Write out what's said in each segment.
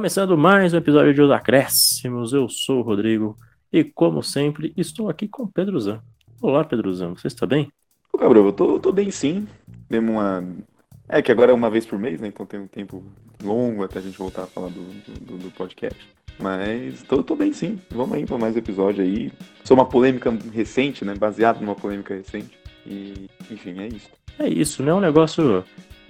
Começando mais um episódio de Os Acréscimos, eu sou o Rodrigo e, como sempre, estou aqui com o Pedro Zan. Olá, Pedro Zan, você está bem? Ô, Gabriel, eu tô, tô bem sim. Demos uma. É que agora é uma vez por mês, né? Então tem um tempo longo até a gente voltar a falar do, do, do podcast. Mas tô, tô bem sim. Vamos aí para mais episódio aí. Sou uma polêmica recente, né? Baseado numa polêmica recente. E, enfim, é isso. É isso, não é um negócio.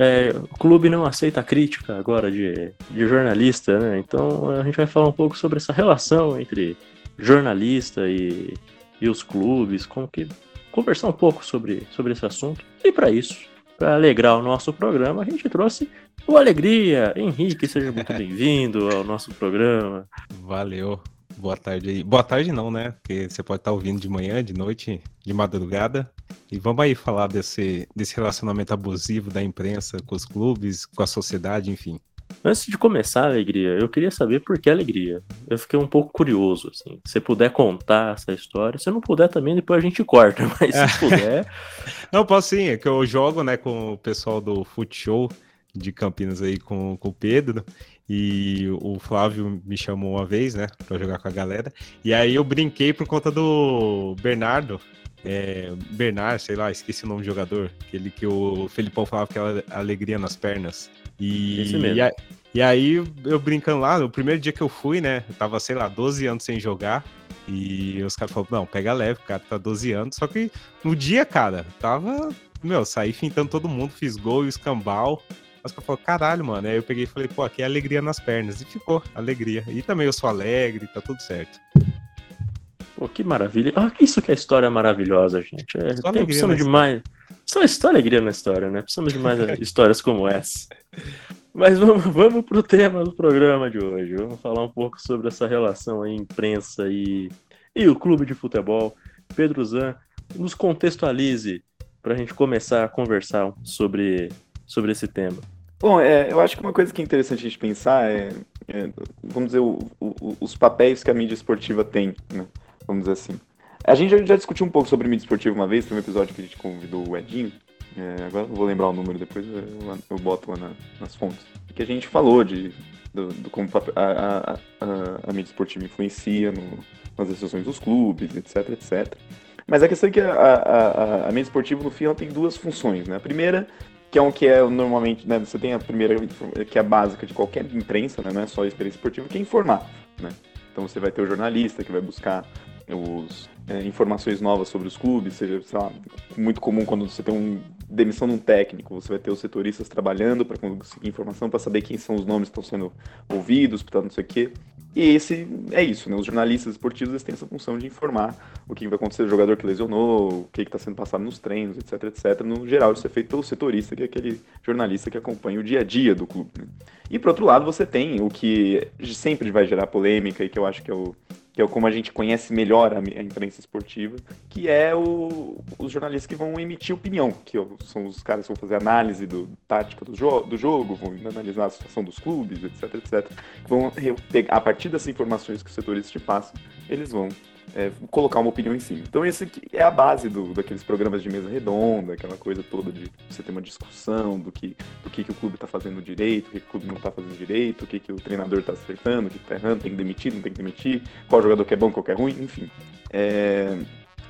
É, o clube não aceita crítica agora de, de jornalista, né? Então a gente vai falar um pouco sobre essa relação entre jornalista e, e os clubes, como que conversar um pouco sobre, sobre esse assunto. E para isso, para alegrar o nosso programa, a gente trouxe o Alegria. Henrique, seja muito bem-vindo ao nosso programa. Valeu. Boa tarde aí. Boa tarde não, né? Porque você pode estar ouvindo de manhã, de noite, de madrugada. E vamos aí falar desse, desse relacionamento abusivo da imprensa com os clubes, com a sociedade, enfim. Antes de começar a alegria, eu queria saber por que alegria. Eu fiquei um pouco curioso, assim. Se você puder contar essa história, se não puder também, depois a gente corta, mas se puder. não, posso sim, é que eu jogo, né, com o pessoal do Show de Campinas aí com, com o Pedro. E o Flávio me chamou uma vez, né, pra jogar com a galera. E aí eu brinquei por conta do Bernardo, é, Bernard, sei lá, esqueci o nome do jogador, aquele que o Felipão falava que era alegria nas pernas. E, e, a, e, aí eu brincando lá, no primeiro dia que eu fui, né, eu tava, sei lá, 12 anos sem jogar, e os caras falaram, não, pega leve, o cara tá 12 anos, só que no dia, cara, tava, meu, saí fintando todo mundo, fiz gol e escambau, mas eu falei, caralho, mano. Aí eu peguei e falei, pô, aqui é alegria nas pernas. E ficou, alegria. E também eu sou alegre, tá tudo certo. Pô, que maravilha. Ah, isso que é história maravilhosa, gente. É, só tem, precisamos de mais. Só, só alegria na história, né? Precisamos de mais histórias como essa. Mas vamos, vamos pro tema do programa de hoje. Vamos falar um pouco sobre essa relação aí, imprensa e, e o clube de futebol. Pedro Zan, nos contextualize para a gente começar a conversar sobre, sobre esse tema. Bom, é, eu acho que uma coisa que é interessante a gente pensar é, é vamos dizer, o, o, os papéis que a mídia esportiva tem, né? vamos dizer assim. A gente já, já, discutiu um pouco sobre mídia esportiva uma vez, foi um episódio que a gente convidou o Edinho. É, agora não vou lembrar o número depois, eu, eu boto lá na, nas fontes. Que a gente falou de do, do como a, a, a, a, mídia esportiva influencia no, nas decisões dos clubes, etc, etc. Mas a questão é que a mídia esportiva, no fim, ela tem duas funções, né? A primeira, que é um que é normalmente, né, você tem a primeira, que é a básica de qualquer imprensa, né, não é só experiência esportiva, que é informar, né? Então você vai ter o jornalista que vai buscar os, é, informações novas sobre os clubes, seja, sei lá, muito comum quando você tem um demissão de um técnico, você vai ter os setoristas trabalhando para conseguir informação, para saber quem são os nomes que estão sendo ouvidos, para não sei o quê. E esse é isso, né? Os jornalistas esportivos eles têm essa função de informar o que vai acontecer, o jogador que lesionou, o que está sendo passado nos treinos, etc, etc. No geral, isso é feito pelo setorista, que é aquele jornalista que acompanha o dia a dia do clube. Né? E, por outro lado, você tem o que sempre vai gerar polêmica e que eu acho que é o que é como a gente conhece melhor a, imprensa esportiva, que é o, os jornalistas que vão emitir opinião, que são os caras que vão fazer análise do tática do, jo do jogo, vão analisar a situação dos clubes, etc, etc. Vão a partir dessas informações que os setoristas te passam, eles vão é, colocar uma opinião em cima. Então aqui é a base do, daqueles programas de mesa redonda, aquela coisa toda de você ter uma discussão do que, do que, que o clube está fazendo direito, o que, que, o clube não está fazendo direito, o que, que o treinador está acertando, o que está errando, tem que demitir, não tem que demitir, qual jogador que é bom, qual que é ruim, enfim. É,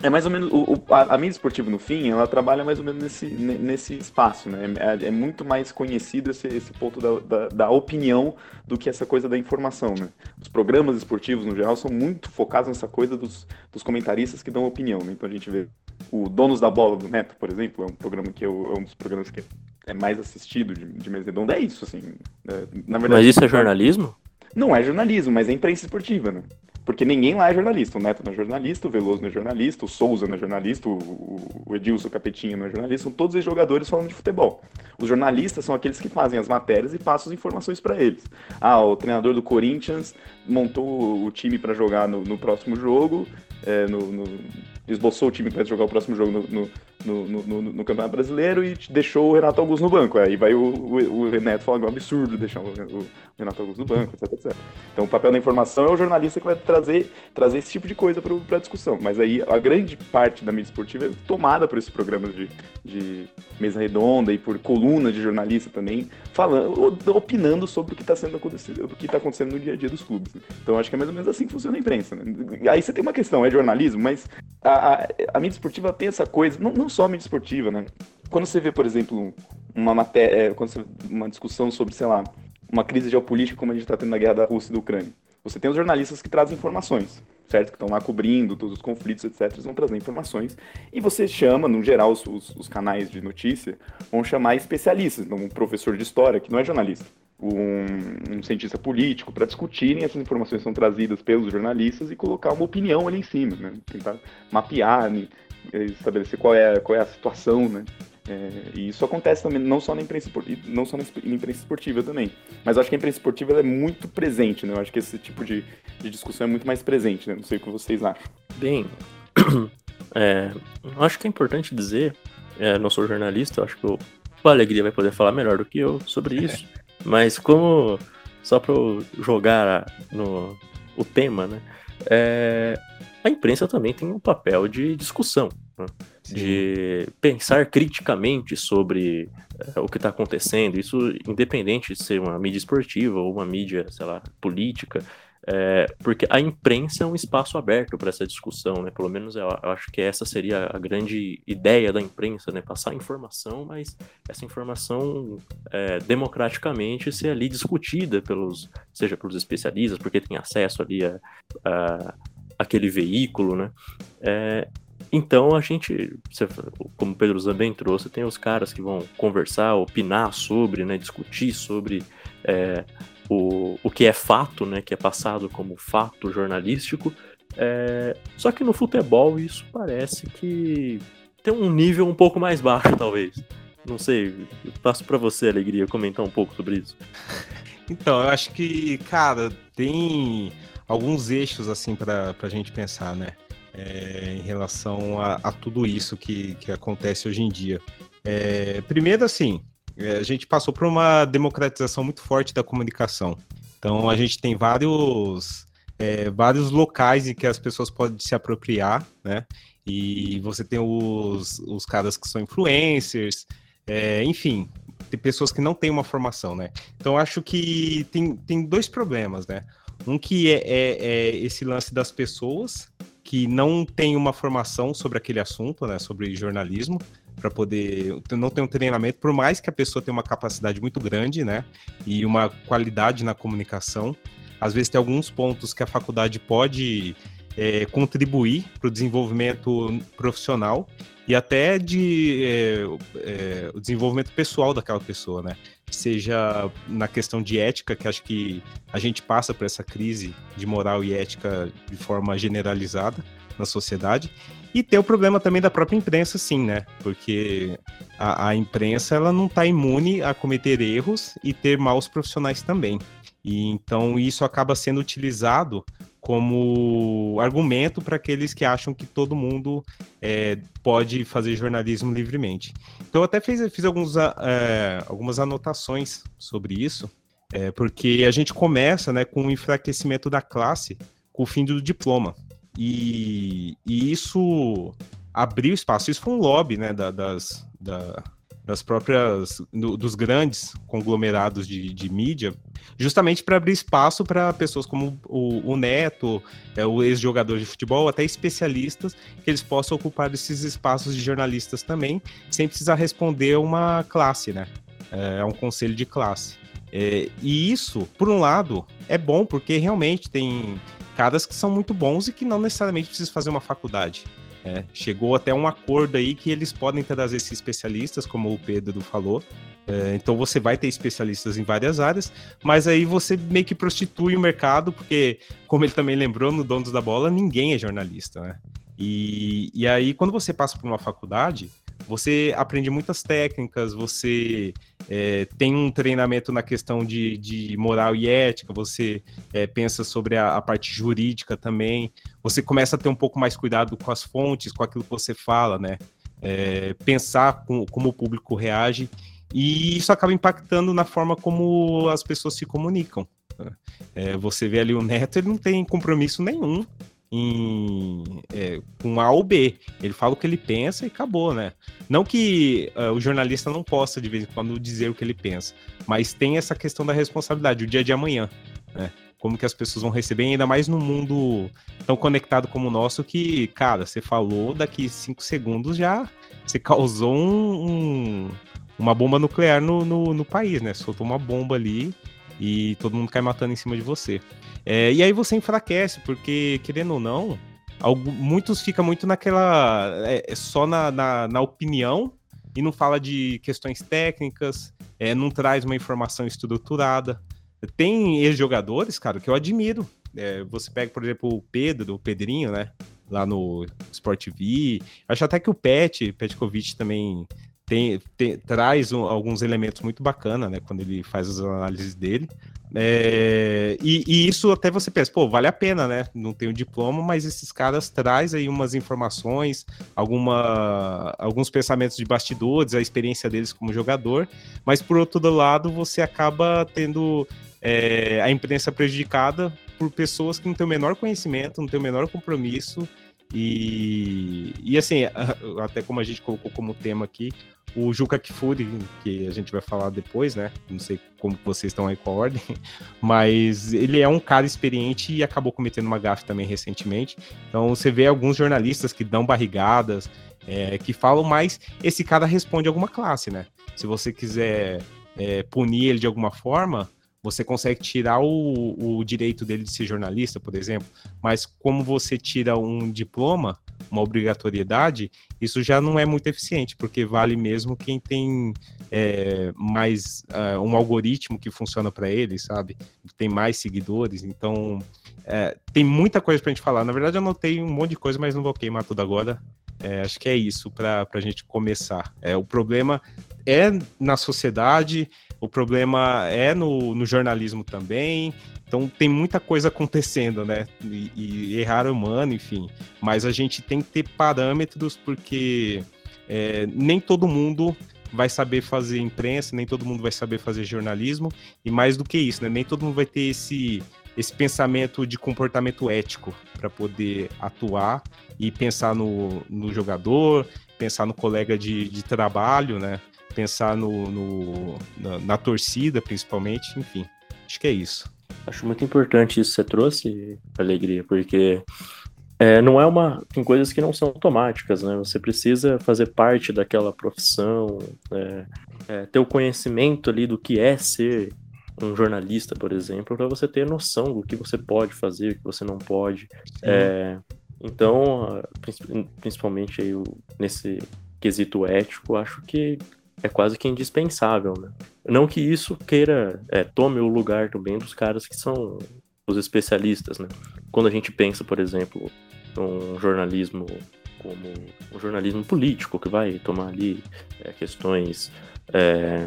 é mais ou menos. O, o, a, a mídia esportiva, no fim, ela trabalha mais ou menos nesse, nesse espaço, né? É, é muito mais conhecido esse, esse ponto da, da, da, opinião do que essa coisa da informação, né? Os programas esportivos, no geral, são muito focados nessa coisa dos, dos comentaristas que dão opinião, né? Então a gente vê o Donos da Bola do Neto, por exemplo, é um programa que eu, é um dos programas que é mais assistido de, de mesa redonda. É isso, assim. É, na verdade, mas isso é jornalismo? Não é jornalismo, mas é imprensa esportiva, né? Porque ninguém lá é jornalista. O Neto não é jornalista, o Veloso não é jornalista, o Souza não é jornalista, o, Edilson Capetinha não é jornalista. São todos os jogadores falando de futebol. Os jornalistas são aqueles que fazem as matérias e passam as informações para eles. Ah, o treinador do Corinthians montou o time para jogar no, no, próximo jogo, é, no, no, esboçou o time para jogar o próximo jogo no, no, no, no, Campeonato Brasileiro e deixou o Renato Augusto no banco. Aí vai o, o, o Renato falar que é um absurdo deixar o, o, Renato Augusto no banco, etc, etc. Então o papel da informação é o jornalista que vai trazer, trazer esse tipo de coisa para a discussão. Mas aí a grande parte da mídia esportiva é tomada por esses programas de, de mesa redonda e por coluna de jornalista também, falando, opinando sobre o que está sendo acontecido, o que está acontecendo no dia a dia dos clubes. Então acho que é mais ou menos assim que funciona a imprensa. Né? Aí você tem uma questão, é jornalismo, mas a, a, a mídia esportiva tem essa coisa, não, não só a mídia esportiva, né? Quando você vê, por exemplo, uma matéria, é, quando você, uma discussão sobre, sei lá, uma crise geopolítica como a gente está tendo na guerra da Rússia e da Ucrânia, você tem os jornalistas que trazem informações, certo? Que estão lá cobrindo todos os conflitos, etc. Eles vão trazer informações. E você chama, no geral, os, os, os canais de notícia vão chamar especialistas, então, um professor de história, que não é jornalista, um, um cientista político, para discutirem essas informações que são trazidas pelos jornalistas e colocar uma opinião ali em cima, né? Tentar mapear, né? estabelecer qual é, qual é a situação, né? É, e isso acontece também, não só na imprensa, não só na imprensa esportiva também. Mas acho que a imprensa esportiva é muito presente, né? Eu acho que esse tipo de, de discussão é muito mais presente, né? Não sei o que vocês acham. Bem, é, acho que é importante dizer, é, não sou jornalista, acho que o, o Alegria vai poder falar melhor do que eu sobre isso. Mas como, só para jogar no, o tema, né? É, a imprensa também tem um papel de discussão, né? de pensar criticamente sobre é, o que está acontecendo, isso independente de ser uma mídia esportiva ou uma mídia, sei lá, política, é, porque a imprensa é um espaço aberto para essa discussão, né? Pelo menos eu, eu, acho que essa seria a grande ideia da imprensa, né? Passar informação, mas essa informação é, democraticamente ser ali discutida pelos, seja pelos especialistas, porque tem acesso ali a, a aquele veículo, né? É, então a gente, como o Pedro também trouxe, tem os caras que vão conversar, opinar sobre, né, discutir sobre é, o, o que é fato, né, que é passado como fato jornalístico. É, só que no futebol isso parece que tem um nível um pouco mais baixo, talvez. Não sei, passo para você, Alegria, comentar um pouco sobre isso. Então, eu acho que, cara, tem alguns eixos assim para a gente pensar, né? É, em relação a, a, tudo isso que, que acontece hoje em dia. É, primeiro, assim, a gente passou por uma democratização muito forte da comunicação. Então, a gente tem vários, é, vários locais em que as pessoas podem se apropriar, né? E você tem os, os caras que são influencers, é, enfim, tem pessoas que não têm uma formação, né? Então, acho que tem, tem dois problemas, né? Um que é, é, é, esse lance das pessoas que não têm uma formação sobre aquele assunto, né, sobre jornalismo, para poder não ter um treinamento, por mais que a pessoa tenha uma capacidade muito grande, né, e uma qualidade na comunicação, às vezes tem alguns pontos que a faculdade pode é, contribuir para o desenvolvimento profissional e até de é, é, o desenvolvimento pessoal daquela pessoa, né? Seja na questão de ética, que acho que a gente passa por essa crise de moral e ética de forma generalizada na sociedade, e tem o problema também da própria imprensa, sim, né? Porque a, a imprensa ela não está imune a cometer erros e ter maus profissionais também. E então isso acaba sendo utilizado como argumento para aqueles que acham que todo mundo é, pode fazer jornalismo livremente. Então, eu até fiz, fiz alguns, é, algumas anotações sobre isso, é, porque a gente começa né, com o enfraquecimento da classe com o fim do diploma. E, e isso abriu espaço. Isso foi um lobby né, da, das, da, das próprias do, dos grandes conglomerados de, de mídia, justamente para abrir espaço para pessoas como o, o Neto, é, o ex-jogador de futebol, até especialistas, que eles possam ocupar esses espaços de jornalistas também, sem precisar responder uma classe, né? É, a um conselho de classe. É, e isso, por um lado, é bom, porque realmente tem caras que são muito bons e que não necessariamente precisam fazer uma faculdade. É, chegou até um acordo aí que eles podem trazer esses especialistas, como o Pedro falou. É, então você vai ter especialistas em várias áreas, mas aí você meio que prostitui o mercado, porque, como ele também lembrou no Donos da Bola, ninguém é jornalista, né? E, e aí, quando você passa por uma faculdade, você aprende muitas técnicas, você é, tem um treinamento na questão de, de moral e ética, você é, pensa sobre a, a, parte jurídica também, você começa a ter um pouco mais cuidado com as fontes, com aquilo que você fala, né? é, pensar com, como o público reage, e isso acaba impactando na forma como as pessoas se comunicam. Né? É, você vê ali o Neto, ele não tem compromisso nenhum em, é, com A ou B. Ele fala o que ele pensa e acabou, né? Não que uh, o jornalista não possa, de vez em quando, dizer o que ele pensa, mas tem essa questão da responsabilidade, o dia de amanhã, né? Como que as pessoas vão receber, ainda mais num mundo tão conectado como o nosso, que, cara, você falou, daqui cinco segundos já você causou um, um, uma bomba nuclear no, no, no país, né? Soltou uma bomba ali e todo mundo cai matando em cima de você. É, e aí você enfraquece, porque, querendo ou não, muitos ficam muito naquela. É, é, só na, na, na, opinião e não fala de questões técnicas, é, não traz uma informação estruturada. Tem ex-jogadores, cara, que eu admiro. É, você pega, por exemplo, o Pedro, o Pedrinho, né? Lá no Sport TV. Acho até que o Pet, Petkovic também tem, tem, traz um, alguns elementos muito bacana, né, quando ele faz as análises dele. É, e, e, isso até você pensa, pô, vale a pena, né? Não tenho diploma, mas esses caras trazem aí umas informações, alguma, alguns pensamentos de bastidores, a experiência deles como jogador, mas por outro lado, você acaba tendo é, a imprensa prejudicada por pessoas que não têm o menor conhecimento, não têm o menor compromisso. E, e assim, até como a gente colocou como tema aqui, o Juca Kifuri, que a gente vai falar depois, né? Não sei como vocês estão aí com a ordem, mas ele é um cara experiente e acabou cometendo uma gafe também recentemente. Então você vê alguns jornalistas que dão barrigadas, é, que falam, mas esse cara responde alguma classe, né? Se você quiser é, punir ele de alguma forma, você consegue tirar o, o direito dele de ser jornalista, por exemplo, mas como você tira um diploma, uma obrigatoriedade, isso já não é muito eficiente, porque vale mesmo quem tem é, mais uh, um algoritmo que funciona para ele, sabe? Tem mais seguidores, então é, tem muita coisa para a gente falar. Na verdade, eu anotei um monte de coisa, mas não vou queimar tudo agora. É, acho que é isso para a gente começar. É, o problema é na sociedade, o problema é no, no jornalismo também. Então tem muita coisa acontecendo, né? E, e errar é humano, enfim. Mas a gente tem que ter parâmetros porque é, nem todo mundo vai saber fazer imprensa, nem todo mundo vai saber fazer jornalismo, e mais do que isso, né? Nem todo mundo vai ter esse, esse pensamento de comportamento ético para poder atuar e pensar no, no jogador, pensar no colega de, de trabalho, né? pensar no, no na, na, torcida, principalmente, enfim. Acho que é isso. Acho muito importante isso que você trouxe, Alegria, porque é, não é uma. Tem coisas que não são automáticas, né? Você precisa fazer parte daquela profissão, é, é, ter o conhecimento ali do que é ser um jornalista, por exemplo, para você ter noção do que você pode fazer, o que você não pode. É, então, principalmente aí nesse quesito ético, acho que é quase que indispensável, né? Não que isso queira, é, tome o lugar também dos caras que são os especialistas, né? Quando a gente pensa, por exemplo, um jornalismo como um jornalismo político, que vai tomar ali é, questões é,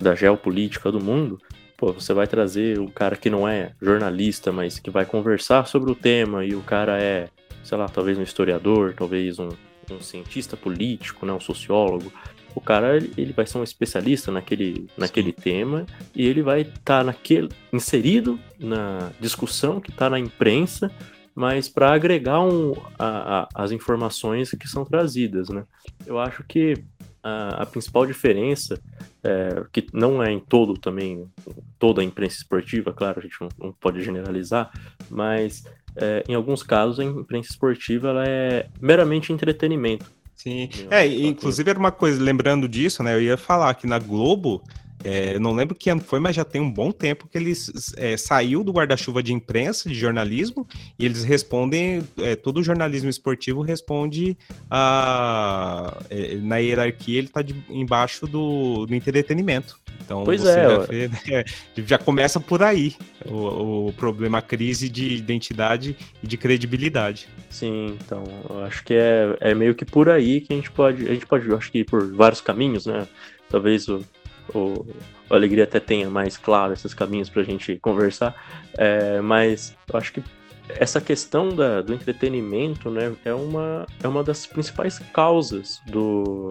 da geopolítica do mundo, pô, você vai trazer um cara que não é jornalista, mas que vai conversar sobre o tema, e o cara é, sei lá, talvez um historiador, talvez um, um cientista político, né, um sociólogo, o cara ele vai ser um especialista naquele, naquele tema e ele vai estar tá naquele inserido na discussão que está na imprensa, mas para agregar um, a, a, as informações que são trazidas, né? Eu acho que a, a principal diferença, é, que não é em todo também, toda a imprensa esportiva, claro, a gente não, não pode generalizar, mas é, em alguns casos a imprensa esportiva ela é meramente entretenimento. Sim. É, inclusive era uma coisa, lembrando disso, né? Eu ia falar que na Globo, é, não lembro que ano foi, mas já tem um bom tempo que eles é, saiu do guarda-chuva de imprensa, de jornalismo, e eles respondem, é, todo o jornalismo esportivo responde a, é, na hierarquia, ele está embaixo do, do entretenimento. Então pois é, já, vê, já, começa por aí o, o, problema, a crise de identidade e de credibilidade. Sim, então eu acho que é, é meio que por aí que a gente pode, a gente pode, acho que por vários caminhos, né? Talvez o, o, o Alegria até tenha mais claro esses caminhos para a gente conversar, é, mas eu acho que essa questão da, do entretenimento, né, é uma, é uma das principais causas do,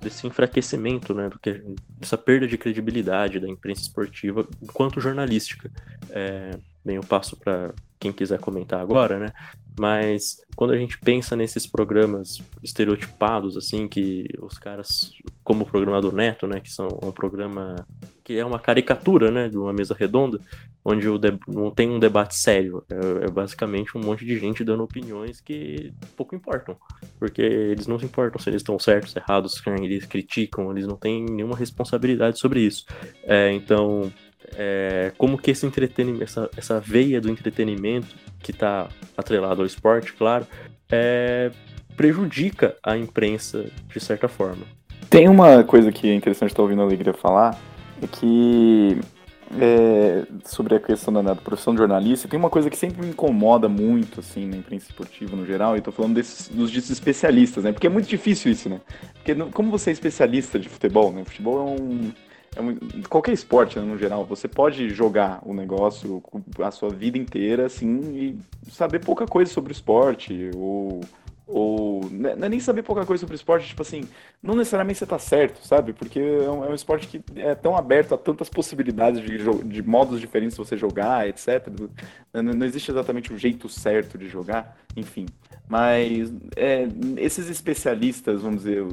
desse enfraquecimento, né, do que, dessa perda de credibilidade da imprensa esportiva enquanto jornalística. É, bem, eu passo para quem quiser comentar agora, né? Mas quando a gente pensa nesses programas estereotipados, assim, que os caras, como o programa do Neto, né, que são um programa que é uma caricatura, né, de uma mesa redonda, onde não tem um debate sério, é, é, basicamente um monte de gente dando opiniões que pouco importam, porque eles não se importam se eles estão certos, errados, eles criticam, eles não têm nenhuma responsabilidade sobre isso. É, então, é, como que esse entretenimento, essa, essa veia do entretenimento que está atrelado ao esporte, claro, é, prejudica a imprensa de certa forma. Tem uma coisa que é interessante estar ouvindo a Alegria falar, é que é, sobre a questão da, da, profissão de jornalista, tem uma coisa que sempre me incomoda muito, assim, na imprensa esportiva no geral, e estou falando desses, dos especialistas, né? Porque é muito difícil isso, né? Porque como você é especialista de futebol, né? Futebol é um é qualquer esporte, né, no geral, você pode jogar o negócio a sua vida inteira, assim, e saber pouca coisa sobre o esporte, ou, ou né, é nem saber pouca coisa sobre esporte, tipo assim, não necessariamente você tá certo, sabe? Porque é um, é um esporte que é tão aberto a tantas possibilidades de, de modos diferentes de você jogar, etc. Não, não existe exatamente o jeito certo de jogar, enfim. Mas é, esses especialistas, vamos dizer,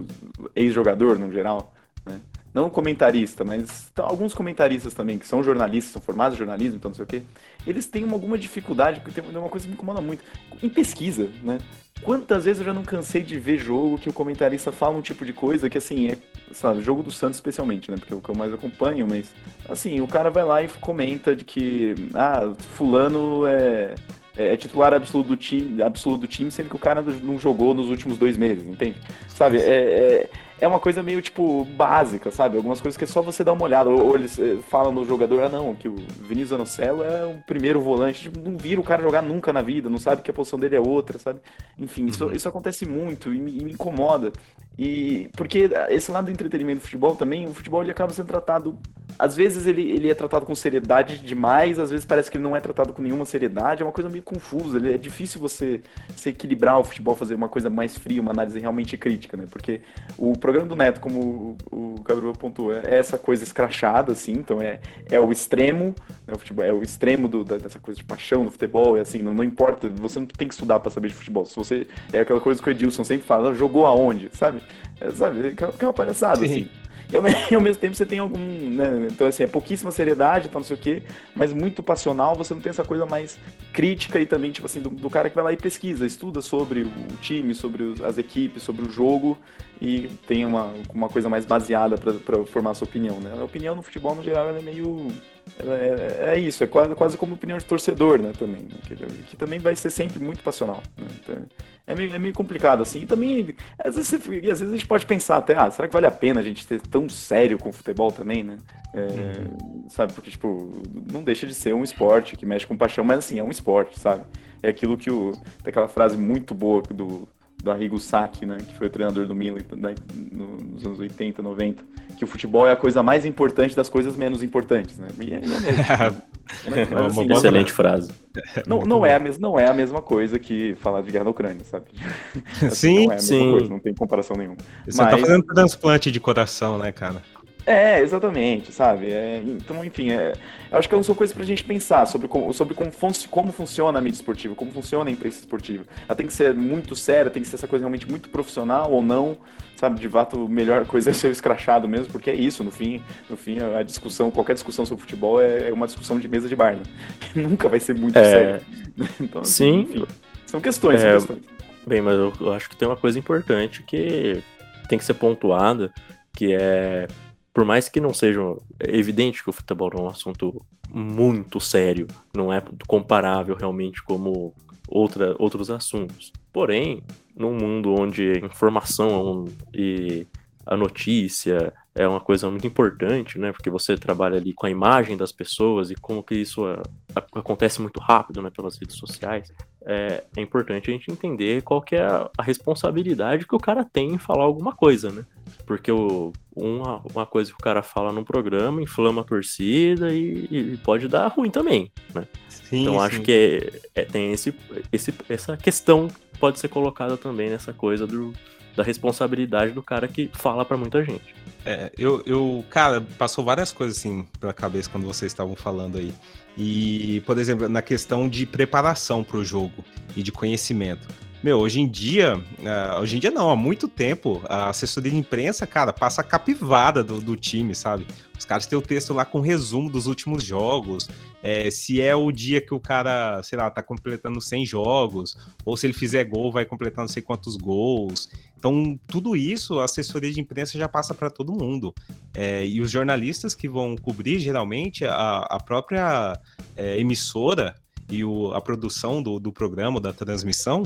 ex-jogador no geral, né? Não comentarista, mas alguns comentaristas também, que são jornalistas, são formados em jornalismo, então não sei o quê, eles têm uma, alguma dificuldade, porque tem uma coisa que me incomoda muito, em pesquisa, né? Quantas vezes eu já não cansei de ver jogo que o comentarista fala um tipo de coisa que, assim, é, sabe, jogo do Santos especialmente, né? Porque é o que eu mais acompanho, mas, assim, o cara vai lá e comenta de que, ah, fulano é, é, é titular absoluto do time, absoluto do time, sendo que o cara não jogou nos últimos dois meses, entende? Sabe, é, é é uma coisa meio, tipo, básica, sabe? Algumas coisas que é só você dar uma olhada. Ou, ou eles eh, falam no jogador, ah, não, que o Vinícius Anocelo é o primeiro volante. Tipo, não vira o cara jogar nunca na vida, não sabe que a posição dele é outra, sabe? Enfim, isso, uhum. isso acontece muito e me, e me incomoda. E porque esse lado do entretenimento do futebol também, o futebol ele acaba sendo tratado. Às vezes ele, ele é tratado com seriedade demais, às vezes parece que ele não é tratado com nenhuma seriedade, é uma coisa meio confusa. É difícil você se equilibrar o futebol, fazer uma coisa mais fria, uma análise realmente crítica, né? Porque o programa do Neto, como o, o Gabriel pontuou, é essa coisa escrachada, assim, então é, é o extremo, né? o futebol, é o extremo do, dessa coisa de paixão no futebol, é assim, não, não importa, você não tem que estudar para saber de futebol. Se você. É aquela coisa que o Edilson sempre fala, jogou aonde, sabe? É, sabe? Que é uma palhaçada, Sim. assim. E ao, mesmo tempo você tem algum. Né? Então, assim, é pouquíssima seriedade, então não sei o quê, mas muito passional, você não tem essa coisa mais crítica e também, tipo assim, do, do cara que vai lá e pesquisa, estuda sobre o time, sobre os, as equipes, sobre o jogo e tem uma, uma coisa mais baseada para formar sua opinião, né? A opinião no futebol, no geral, é meio. É, é, isso, é quase, quase como opinião de torcedor, né? Também, né? Que, que, também vai ser sempre muito passional. Né? Então, é meio, é meio complicado, assim. E também, às vezes, às vezes a gente pode pensar até, ah, será que vale a pena a gente ter tão sério com o futebol também, né? É, uhum. Sabe, porque, tipo, não deixa de ser um esporte que mexe com paixão, mas assim, é um esporte, sabe? É aquilo que o. Tem aquela frase muito boa do, do Arrigo Sacchi, né, que foi o treinador do Milan né, nos anos 80, 90, que o futebol é a coisa mais importante das coisas menos importantes, né? E é, é mesmo. Mas, mas, assim, excelente frase. Não, não, é a mesma, não é a mesma coisa que falar de guerra na Ucrânia, sabe? Assim, sim, não é sim. Coisa, não tem comparação nenhuma. Você tá mas... tá fazendo transplante de coração, né, cara? É, exatamente, sabe? É, então, enfim, é, acho que são coisas pra gente pensar sobre, como, sobre como, fun como funciona a mídia esportiva, como funciona a imprensa esportiva. Ela tem que ser muito séria, tem que ser essa coisa realmente muito profissional ou não, sabe? De fato, a melhor coisa é ser escrachado mesmo, porque é isso, no fim, no fim, a discussão, qualquer discussão sobre futebol é, é uma discussão de mesa de bar, né? Nunca vai ser muito é... séria. Então, assim, Sim. Enfim, são questões, é... são questões. Bem, mas eu acho que tem uma coisa importante que tem que ser pontuada, que é por mais que não seja evidente que o futebol é um assunto muito sério, não é comparável realmente como outra, outros assuntos. Porém, num mundo onde a informação e a notícia é uma coisa muito importante, né? Porque você trabalha ali com a imagem das pessoas e como que isso acontece muito rápido, né? Pelas redes sociais. É, é importante a gente entender qual que é a, a, responsabilidade que o cara tem em falar alguma coisa, né? Porque o, uma, uma coisa que o cara fala num programa inflama a torcida e, e pode dar ruim também, né? Sim, então sim. acho que é, é, tem esse, esse, essa questão que pode ser colocada também nessa coisa do, da responsabilidade do cara que fala para muita gente. É, eu, eu, cara, passou várias coisas assim pela cabeça quando vocês estavam falando aí. E, por exemplo, na questão de preparação para o jogo e de conhecimento. Meu, hoje em dia, uh, hoje em dia não, há muito tempo, a assessoria de imprensa, cara, passa a capivada do, do time, sabe? Os caras têm o texto lá com resumo dos últimos jogos, é, se é o dia que o cara, sei lá, tá completando 100 jogos, ou se ele fizer gol, vai completar não sei quantos gols. Então, tudo isso, a assessoria de imprensa já passa para todo mundo. É, e os jornalistas que vão cobrir, geralmente, a, a própria é, emissora e o, a produção do, do programa, da transmissão,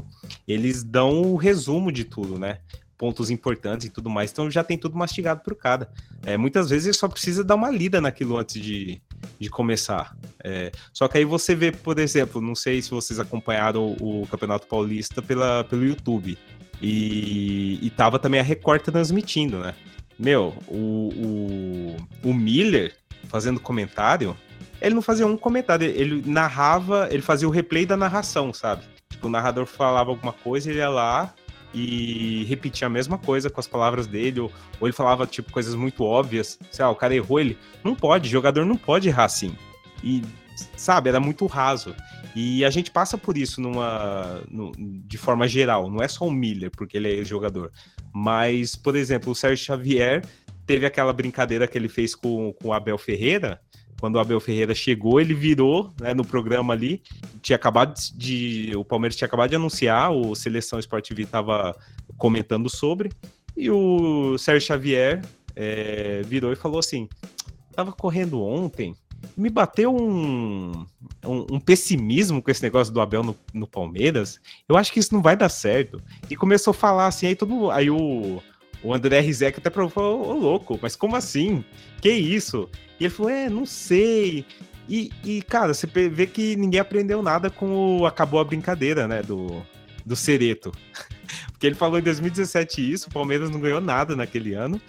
eles dão o resumo de tudo, né? Pontos importantes e tudo mais. Então já tem tudo mastigado por cada. É, muitas vezes ele só precisa dar uma lida naquilo antes de, de começar. É, só que aí você vê, por exemplo, não sei se vocês acompanharam o, o Campeonato Paulista pela, pelo YouTube. E, e tava também a Record transmitindo, né? Meu, o, o, o Miller fazendo comentário, ele não fazia um comentário, ele narrava, ele fazia o replay da narração, sabe? Tipo, o narrador falava alguma coisa, ele ia lá e repetia a mesma coisa com as palavras dele, ou, ou ele falava, tipo, coisas muito óbvias. Sei lá, o cara errou, ele não pode, jogador não pode errar assim. E, sabe, era muito raso. E a gente passa por isso numa, no, de forma geral, não é só o Miller, porque ele é jogador. Mas, por exemplo, o Sérgio Xavier teve aquela brincadeira que ele fez com, com o Abel Ferreira, quando o Abel Ferreira chegou, ele virou né, no programa ali. Tinha acabado de. O Palmeiras tinha acabado de anunciar, o Seleção Esportiva estava comentando sobre. E o Sérgio Xavier é, virou e falou assim: tava correndo ontem, me bateu um, um, um, pessimismo com esse negócio do Abel no, no, Palmeiras. Eu acho que isso não vai dar certo. E começou a falar assim, aí todo aí o, o André Rizek até provou, ô louco, mas como assim? Que isso? E ele falou, é, não sei. E, e, cara, você vê que ninguém aprendeu nada com o Acabou a Brincadeira, né, do, do Cereto. Porque ele falou em 2017 isso, o Palmeiras não ganhou nada naquele ano,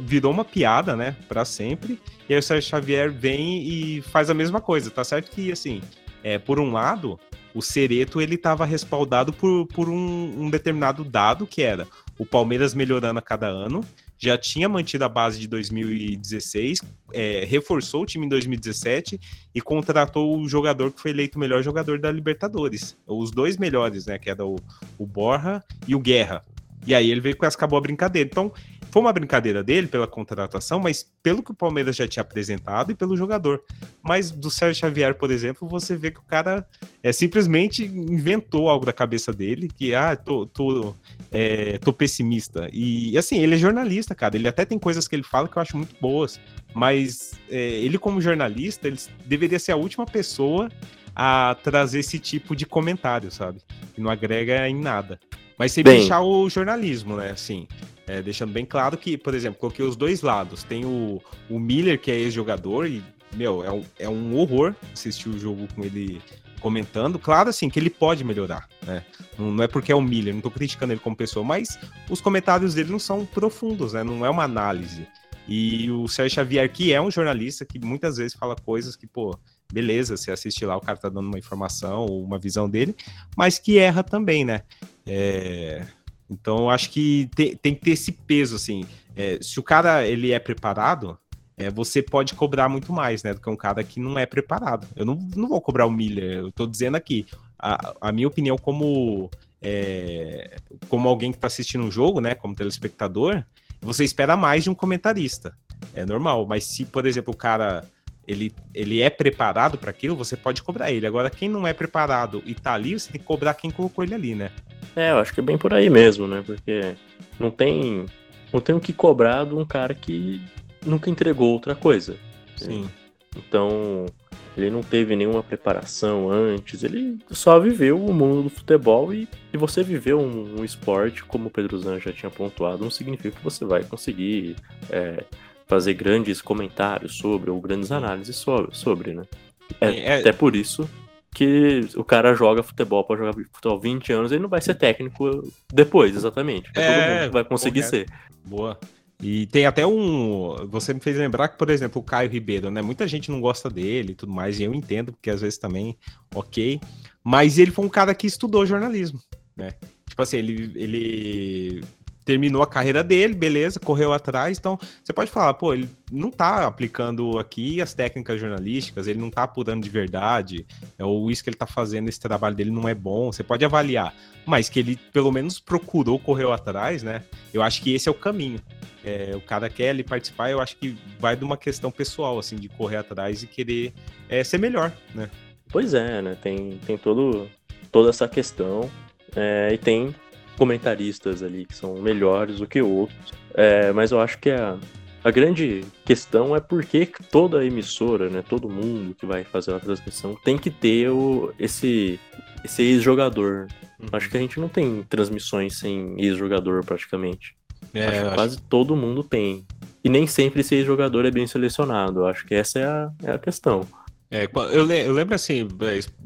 virou uma piada, né, para sempre. E aí o Sérgio Xavier vem e faz a mesma coisa. Tá certo que, assim, é, por um lado, o Cereto ele estava respaldado por, por um, um determinado dado que era o Palmeiras melhorando a cada ano, já tinha mantido a base de 2016, é, reforçou o time em 2017 e contratou o jogador que foi eleito o melhor jogador da Libertadores. Os dois melhores, né? Que era o, o Borja e o Guerra. E aí ele veio com essa acabou a brincadeira. Então, foi uma brincadeira dele pela contratação, mas pelo que o Palmeiras já tinha apresentado e pelo jogador. Mas do Sérgio Xavier, por exemplo, você vê que o cara é, simplesmente inventou algo da cabeça dele, que, ah, tô, tô, é, tô pessimista. E, assim, ele é jornalista, cara. Ele até tem coisas que ele fala que eu acho muito boas. Mas é, ele, como jornalista, ele deveria ser a última pessoa a trazer esse tipo de comentário, sabe? Que não agrega em nada. Mas sem Bem... deixar o jornalismo, né? Assim, é, deixando bem claro que, por exemplo, coloquei os dois lados. Tem o, o Miller, que é ex-jogador, e, meu, é um, é um horror assistir o jogo com ele comentando. Claro, assim, que ele pode melhorar, né? Não, não é porque é o Miller, não tô criticando ele como pessoa, mas os comentários dele não são profundos, né? Não é uma análise. E o Sérgio Xavier, que é um jornalista que muitas vezes fala coisas que, pô, beleza, você assiste lá, o cara tá dando uma informação ou uma visão dele, mas que erra também, né? É... Então, eu acho que tem, que ter esse peso, assim. É, se o cara ele é preparado, é, você pode cobrar muito mais, né? Do que um cara que não é preparado. Eu não, não vou cobrar o Miller, eu tô dizendo aqui. A, a minha opinião como, é, como alguém que tá assistindo um jogo, né? Como telespectador, você espera mais de um comentarista. É normal, mas se, por exemplo, o cara ele, ele é preparado para aquilo, você pode cobrar ele. Agora, quem não é preparado e tá ali, você tem que cobrar quem colocou ele ali, né? É, eu acho que é bem por aí mesmo, né? Porque não tem, não tem o que cobrar de um cara que nunca entregou outra coisa. Sim. Então, ele não teve nenhuma preparação antes, ele só viveu o mundo do futebol e, e você viveu um, um esporte, como o Pedro Zan já tinha pontuado, não significa que você vai conseguir é, fazer grandes comentários sobre, ou grandes análises sobre, sobre né? É, é, até por isso que o cara joga futebol para jogar futebol 20 anos, ele não vai ser técnico depois, exatamente. É, todo mundo vai conseguir correto. ser. Boa. E tem até um. Você me fez lembrar que, por exemplo, o Caio Ribeiro, né? Muita gente não gosta dele e tudo mais, e eu entendo, porque às vezes também, ok. Mas ele foi um cara que estudou jornalismo, né? Tipo assim, ele, ele terminou a carreira dele, beleza, correu atrás. Então, você pode falar, pô, ele não tá aplicando aqui as técnicas jornalísticas, ele não tá apurando de verdade, é, ou isso que ele tá fazendo, esse trabalho dele não é bom. Você pode avaliar, mas que ele pelo menos procurou, correu atrás, né? Eu acho que esse é o caminho. É, o cara quer ali participar, eu acho que vai de uma questão pessoal, assim, de correr atrás e querer é, ser melhor, né? Pois é, né? Tem, tem todo, toda essa questão. É, e tem comentaristas ali que são melhores do que outros. É, mas eu acho que a, a grande questão é porque toda emissora, né, todo mundo que vai fazer uma transmissão tem que ter o, esse, esse ex-jogador. Uhum. Acho que a gente não tem transmissões sem ex-jogador praticamente. É, acho que quase todo mundo tem. E nem sempre esse ex-jogador é bem selecionado. Acho que essa é a, é a questão. É, eu, lembro assim,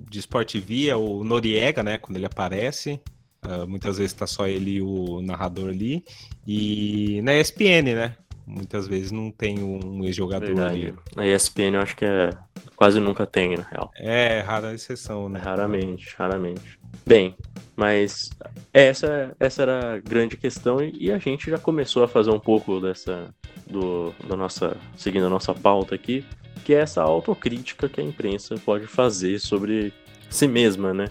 de Sport é o Noriega, né, quando ele aparece, Uh, muitas vezes tá só ele e o narrador ali. E na ESPN, né? Muitas vezes não tem um ex-jogador ali. Na ESPN eu acho que é quase nunca tem, na real. É, rara exceção, né? Raramente, raramente. Bem, mas essa, essa era a grande questão e a gente já começou a fazer um pouco dessa do, da nossa seguindo a nossa pauta aqui, que é essa autocrítica que a imprensa pode fazer sobre si mesma, né?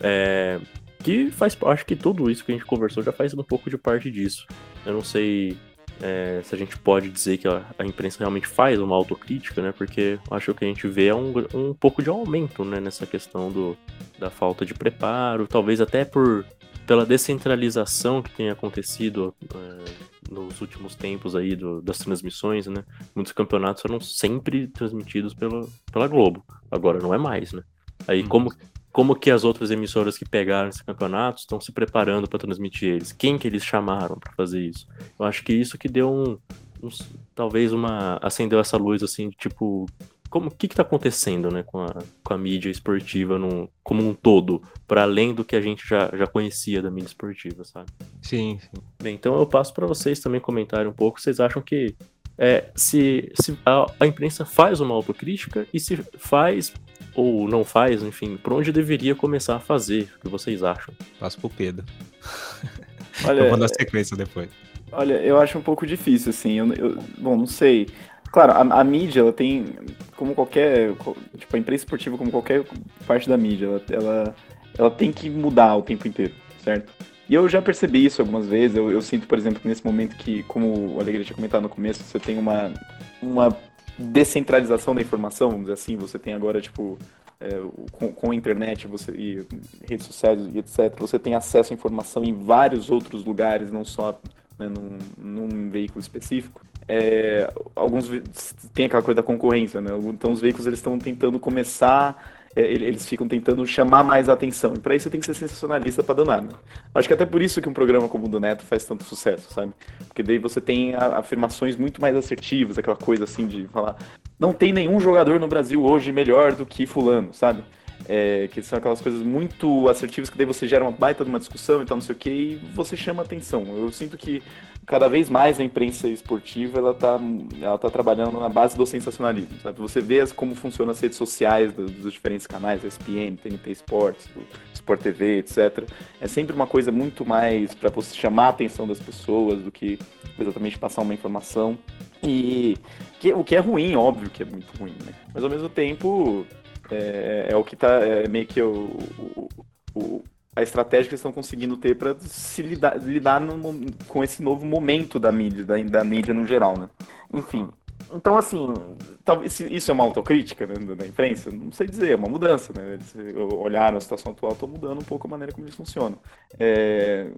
É, que faz, acho que tudo isso que a gente conversou já faz um pouco de parte disso. Eu não sei é, se a gente pode dizer que a, a, imprensa realmente faz uma autocrítica, né? Porque acho que o que a gente vê é um, um pouco de aumento, né? Nessa questão do, da falta de preparo, talvez até por pela descentralização que tem acontecido é, nos últimos tempos aí do, das transmissões, né? Muitos campeonatos foram sempre transmitidos pela, pela Globo. Agora não é mais, né? Aí, como uhum como que as outras emissoras que pegaram esse campeonato estão se preparando para transmitir eles? Quem que eles chamaram para fazer isso? Eu acho que isso que deu um, um, talvez uma acendeu essa luz assim, tipo, como o que está acontecendo, né, com a, com a mídia esportiva no, como um todo, para além do que a gente já, já conhecia da mídia esportiva, sabe? Sim, sim. Bem, então eu passo para vocês também comentarem um pouco. Vocês acham que é, se, se a, a, imprensa faz uma autocrítica e se faz ou não faz, enfim, por onde deveria começar a fazer? O que vocês acham? Passo pro Pedro. Olha, eu vou sequência depois. Olha, eu acho um pouco difícil, assim. Eu, eu bom, não sei. Claro, a, a, mídia, ela tem, como qualquer, tipo, a imprensa esportiva, como qualquer parte da mídia, ela, ela, ela tem que mudar o tempo inteiro, certo? E eu já percebi isso algumas vezes. Eu, eu sinto, por exemplo, que nesse momento que, como o Alegria tinha comentado no começo, você tem uma, uma descentralização da informação, vamos dizer assim. Você tem agora, tipo, é, com, com, a internet você, e redes sociais e etc., você tem acesso à informação em vários outros lugares, não só né, num, num, veículo específico. É, alguns tem aquela coisa da concorrência, né? Então os veículos eles estão tentando começar eles ficam tentando chamar mais atenção. E para isso tem que ser sensacionalista para danar. Né? Acho que até por isso que um programa como o do Neto faz tanto sucesso, sabe? Porque daí você tem afirmações muito mais assertivas, aquela coisa assim de falar: não tem nenhum jogador no Brasil hoje melhor do que Fulano, sabe? É, que são aquelas coisas muito assertivas que daí você gera uma baita de uma discussão e tal, não sei o que, e você chama atenção. Eu sinto que cada vez mais a imprensa esportiva ela tá, ela tá trabalhando na base do sensacionalismo. Sabe? Você vê as, como funcionam as redes sociais dos, dos diferentes canais, ESPN, TNT Sports, Sport TV, etc. É sempre uma coisa muito mais para você chamar a atenção das pessoas do que exatamente passar uma informação. E que, o que é ruim, óbvio que é muito ruim, né? Mas ao mesmo tempo é, é o que tá é meio que o, o, o a estratégia que eles estão conseguindo ter para se lidar, lidar no, com esse novo momento da mídia, da, da, mídia no geral, né? Enfim. Então, assim, talvez isso é uma autocrítica né, da imprensa? Não sei dizer, é uma mudança, né? Olharam a situação atual, estão mudando um pouco a maneira como eles funcionam. É,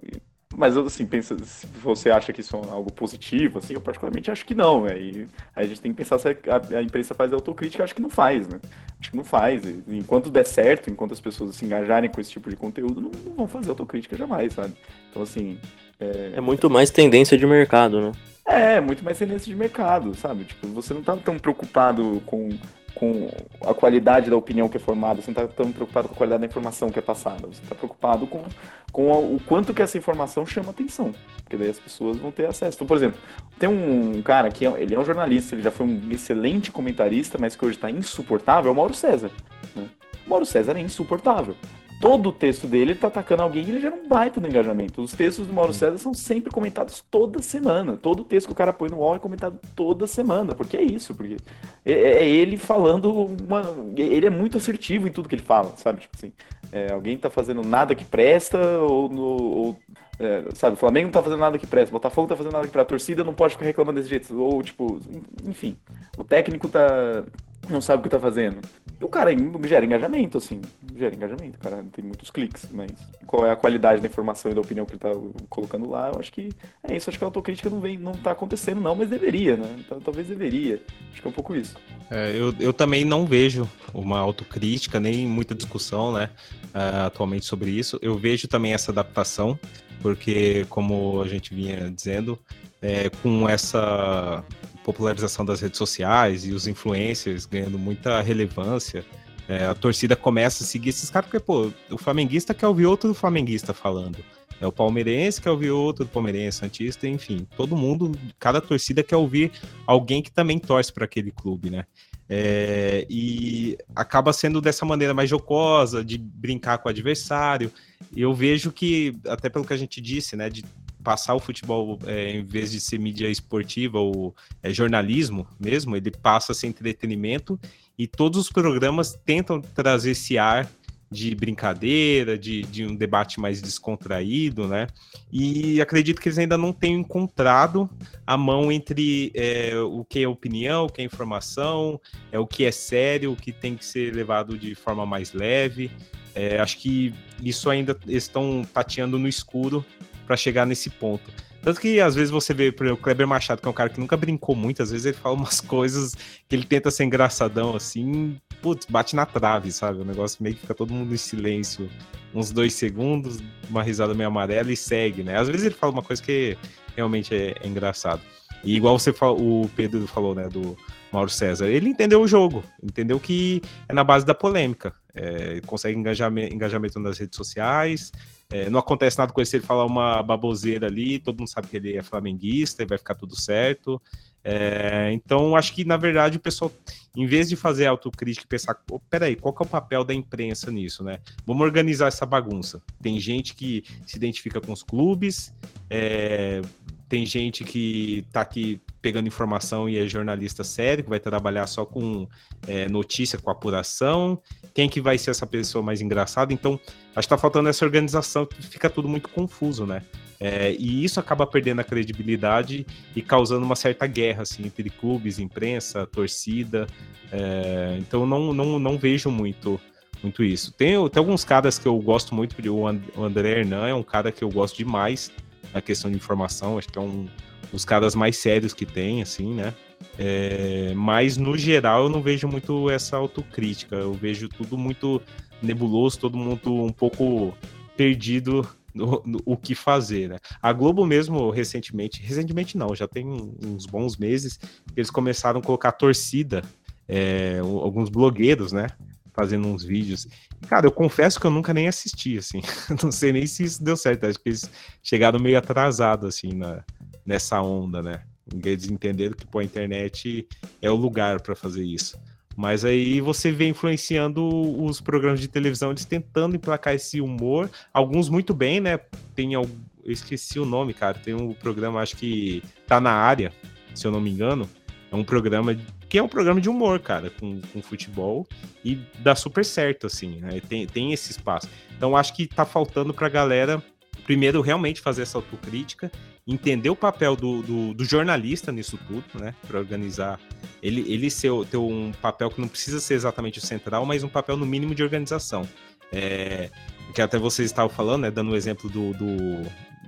mas, assim, pensa, se você acha que isso é algo positivo, assim, eu particularmente acho que não, né? E aí a gente tem que pensar se a, a imprensa faz autocrítica, acho que não faz, né? Acho que não faz. E, enquanto der certo, enquanto as pessoas se engajarem com esse tipo de conteúdo, não, não vão fazer autocrítica jamais, sabe? Então, assim... É... é muito mais tendência de mercado, né? É, muito mais tendência de mercado, sabe? Tipo, você não tá tão preocupado com com a qualidade da opinião que é formada, você não está tão preocupado com a qualidade da informação que é passada, você está preocupado com, com o quanto que essa informação chama atenção, porque daí as pessoas vão ter acesso. Então, por exemplo, tem um cara que é, ele é um jornalista, ele já foi um excelente comentarista, mas que hoje está insuportável, é o Mauro César. Né? O Mauro César é insuportável todo o texto dele ele tá atacando alguém e ele gera um baita no engajamento. Os textos do Mauro César são sempre comentados toda semana. Todo texto que o cara põe no UOL é comentado toda semana. Porque é isso, porque é, é ele falando uma. Ele é muito assertivo em tudo que ele fala, sabe? Tipo assim, é, alguém tá fazendo nada que presta, ou, no, ou é, sabe, o Flamengo não tá fazendo nada que presta, o Botafogo tá fazendo nada que presta, a torcida não pode ficar reclamando desse jeito, ou tipo, enfim, o técnico tá não sabe o que tá fazendo. O cara gera engajamento, assim. Gera engajamento, cara. Tem muitos cliques, mas qual é a qualidade da informação e da opinião que ele tá colocando lá, eu acho que é isso. Acho que a autocrítica não vem, não tá acontecendo, não, mas deveria, né? Então, talvez deveria. Acho que é um pouco isso. É, eu, eu também não vejo uma autocrítica, nem muita discussão, né, uh, atualmente sobre isso. Eu vejo também essa adaptação, porque, como a gente vinha dizendo, é, com essa popularização das redes sociais e os influencers ganhando muita relevância, é, a torcida começa a seguir esses caras, porque, pô, o flamenguista quer ouvir outro flamenguista falando. É o palmeirense quer ouvir outro palmeirense, santista, enfim, todo mundo, cada torcida quer ouvir alguém que também torce para aquele clube, né? É, e acaba sendo dessa maneira mais jocosa, de brincar com o adversário. E eu vejo que, até pelo que a gente disse, né, de passar o futebol, é, em vez de ser mídia esportiva ou é, jornalismo mesmo, ele passa a ser entretenimento e todos os programas tentam trazer esse ar de brincadeira, de, de um debate mais descontraído, né? E acredito que eles ainda não tenham encontrado a mão entre é, o que é opinião, o que é informação, é o que é sério, o que tem que ser levado de forma mais leve. É, acho que isso ainda estão tateando no escuro para chegar nesse ponto. Tanto que às vezes você vê, por exemplo, o Kleber Machado, que é um cara que nunca brincou muito, às vezes ele fala umas coisas que ele tenta ser engraçadão assim, putz, bate na trave, sabe? O negócio meio que fica todo mundo em silêncio, uns dois segundos, uma risada meio amarela e segue, né? Às vezes ele fala uma coisa que realmente é, é engraçado. E igual você o Pedro falou, né, do Mauro César, ele entendeu o jogo, entendeu que é na base da polêmica. É, consegue engajamento, engajamento nas redes sociais, é, não acontece nada com ele ele falar uma baboseira ali, todo mundo sabe que ele é flamenguista e vai ficar tudo certo. É, então, acho que, na verdade, o pessoal, em vez de fazer autocrítica e pensar, oh, peraí, qual que é o papel da imprensa nisso, né? Vamos organizar essa bagunça. Tem gente que se identifica com os clubes, é, tem gente que tá aqui pegando informação e é jornalista sério, que vai trabalhar só com é, notícia, com apuração. Quem que vai ser essa pessoa mais engraçada? Então, acho que tá faltando essa organização, fica tudo muito confuso, né? É, e isso acaba perdendo a credibilidade e causando uma certa guerra assim, entre clubes, imprensa, torcida. É, então, não, não, não vejo muito muito isso. Tem, tem alguns caras que eu gosto muito, o André Hernan é um cara que eu gosto demais na questão de informação, acho que é um dos caras mais sérios que tem, assim, né? É, mas no geral eu não vejo muito essa autocrítica, eu vejo tudo muito nebuloso, todo mundo um pouco perdido no, no, o que fazer, né? A Globo mesmo recentemente, recentemente não, já tem uns bons meses, eles começaram a colocar torcida, é, alguns blogueiros, né? Fazendo uns vídeos. Cara, eu confesso que eu nunca nem assisti, assim. não sei nem se isso deu certo. Acho que eles chegaram meio atrasado, assim, na, nessa onda, né? Eles entenderam que pô, a internet é o lugar para fazer isso. Mas aí você vê influenciando os programas de televisão, eles tentando emplacar esse humor, alguns muito bem, né? Tem eu esqueci o nome, cara. Tem um programa, acho que tá na área, se eu não me engano. É um programa que é um programa de humor, cara, com, com futebol e dá super certo, assim, né? Tem, tem esse espaço. Então acho que tá faltando pra galera, primeiro, realmente fazer essa autocrítica entender o papel do, do, do jornalista nisso tudo, né? Para organizar. Ele, ele ser, ter um papel que não precisa ser exatamente o central, mas um papel no mínimo de organização. É, que até vocês estavam falando, né? Dando o um exemplo do, do,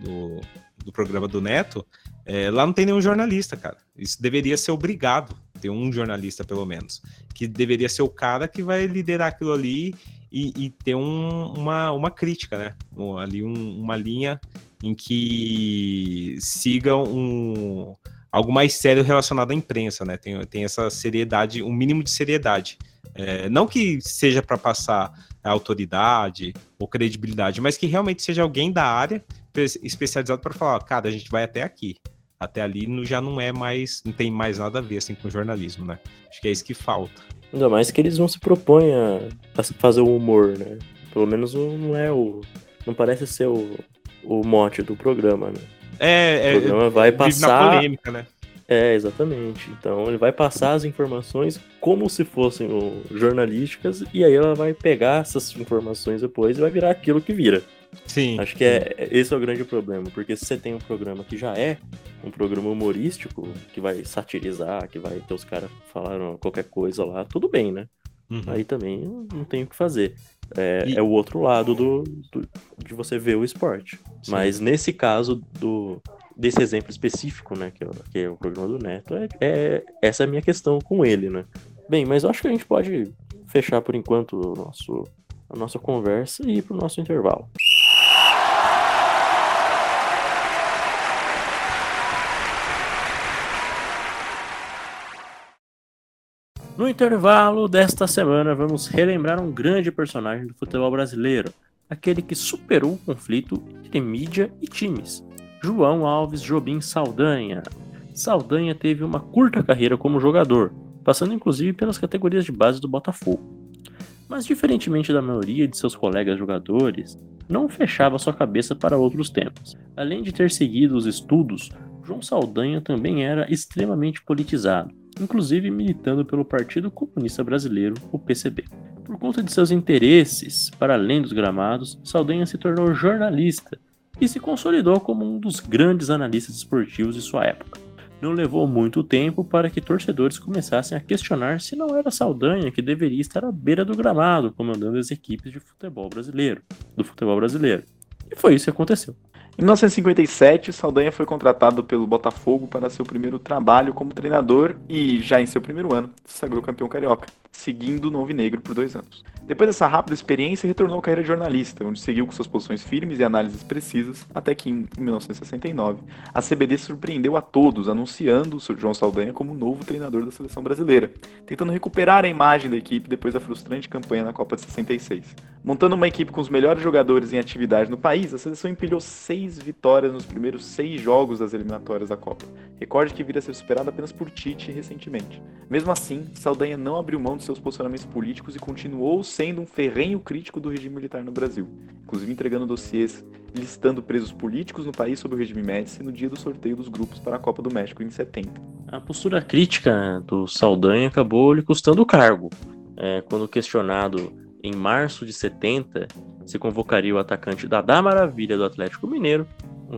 do, do, programa do Neto. É, lá não tem nenhum jornalista, cara. Isso deveria ser obrigado ter um jornalista, pelo menos. Que deveria ser o cara que vai liderar aquilo ali e, e ter um, uma, uma crítica, né? Ali um, uma linha em que sigam um, algo mais sério relacionado à imprensa, né? Tem, tem essa seriedade, um mínimo de seriedade. É, não que seja para passar autoridade ou credibilidade, mas que realmente seja alguém da área especializado para falar, cara, a gente vai até aqui. Até ali já não é mais, não tem mais nada a ver assim, com jornalismo, né? Acho que é isso que falta. Ainda mais que eles não se propõem a, fazer o humor, né? Pelo menos não é o. Não parece ser o, o mote do programa, né? É, o programa é, vai passar. polêmica, né? É, exatamente. Então ele vai passar as informações como se fossem jornalísticas, e aí ela vai pegar essas informações depois e vai virar aquilo que vira. Sim. Acho que é, esse é o grande problema, porque se você tem um programa que já é um programa humorístico, que vai satirizar, que vai ter os caras falando qualquer coisa lá, tudo bem, né? Uhum. Aí também não tem o que fazer. É, e... é o outro lado do, do, de você ver o esporte. Sim. Mas nesse caso do, desse exemplo específico, né, que é, que é o programa do Neto, é, é, essa é a minha questão com ele, né. Bem, mas eu acho que a gente pode fechar por enquanto o nosso, a nossa conversa e ir para o nosso intervalo. No intervalo desta semana, vamos relembrar um grande personagem do futebol brasileiro, aquele que superou o conflito entre mídia e times, João Alves Jobim Saldanha. Saldanha teve uma curta carreira como jogador, passando inclusive pelas categorias de base do Botafogo. Mas, diferentemente da maioria de seus colegas jogadores, não fechava sua cabeça para outros temas. Além de ter seguido os estudos, João Saldanha também era extremamente politizado, inclusive militando pelo Partido Comunista Brasileiro, o PCB. Por conta de seus interesses, para além dos gramados, Saldanha se tornou jornalista e se consolidou como um dos grandes analistas esportivos de sua época. Não levou muito tempo para que torcedores começassem a questionar se não era Saldanha que deveria estar à beira do gramado comandando as equipes de futebol brasileiro, do futebol brasileiro. E foi isso que aconteceu. Em 1957, Saldanha foi contratado pelo Botafogo para seu primeiro trabalho como treinador e, já em seu primeiro ano, se sagrou campeão carioca, seguindo o Novo Negro por dois anos. Depois dessa rápida experiência, retornou à carreira de jornalista, onde seguiu com suas posições firmes e análises precisas, até que em 1969 a CBD surpreendeu a todos, anunciando o Sr. João Saldanha como novo treinador da seleção brasileira, tentando recuperar a imagem da equipe depois da frustrante campanha na Copa de 66. Montando uma equipe com os melhores jogadores em atividade no país, a seleção empilhou seis vitórias nos primeiros seis jogos das eliminatórias da Copa, recorde que vira a ser superado apenas por Tite recentemente. Mesmo assim, Saldanha não abriu mão de seus posicionamentos políticos e continuou sendo um ferrenho crítico do regime militar no Brasil, inclusive entregando dossiês listando presos políticos no país sob o regime Médici no dia do sorteio dos grupos para a Copa do México em 70. A postura crítica do Saldanha acabou lhe custando o cargo. É, quando questionado em março de 70 se convocaria o atacante Dadá Maravilha do Atlético Mineiro,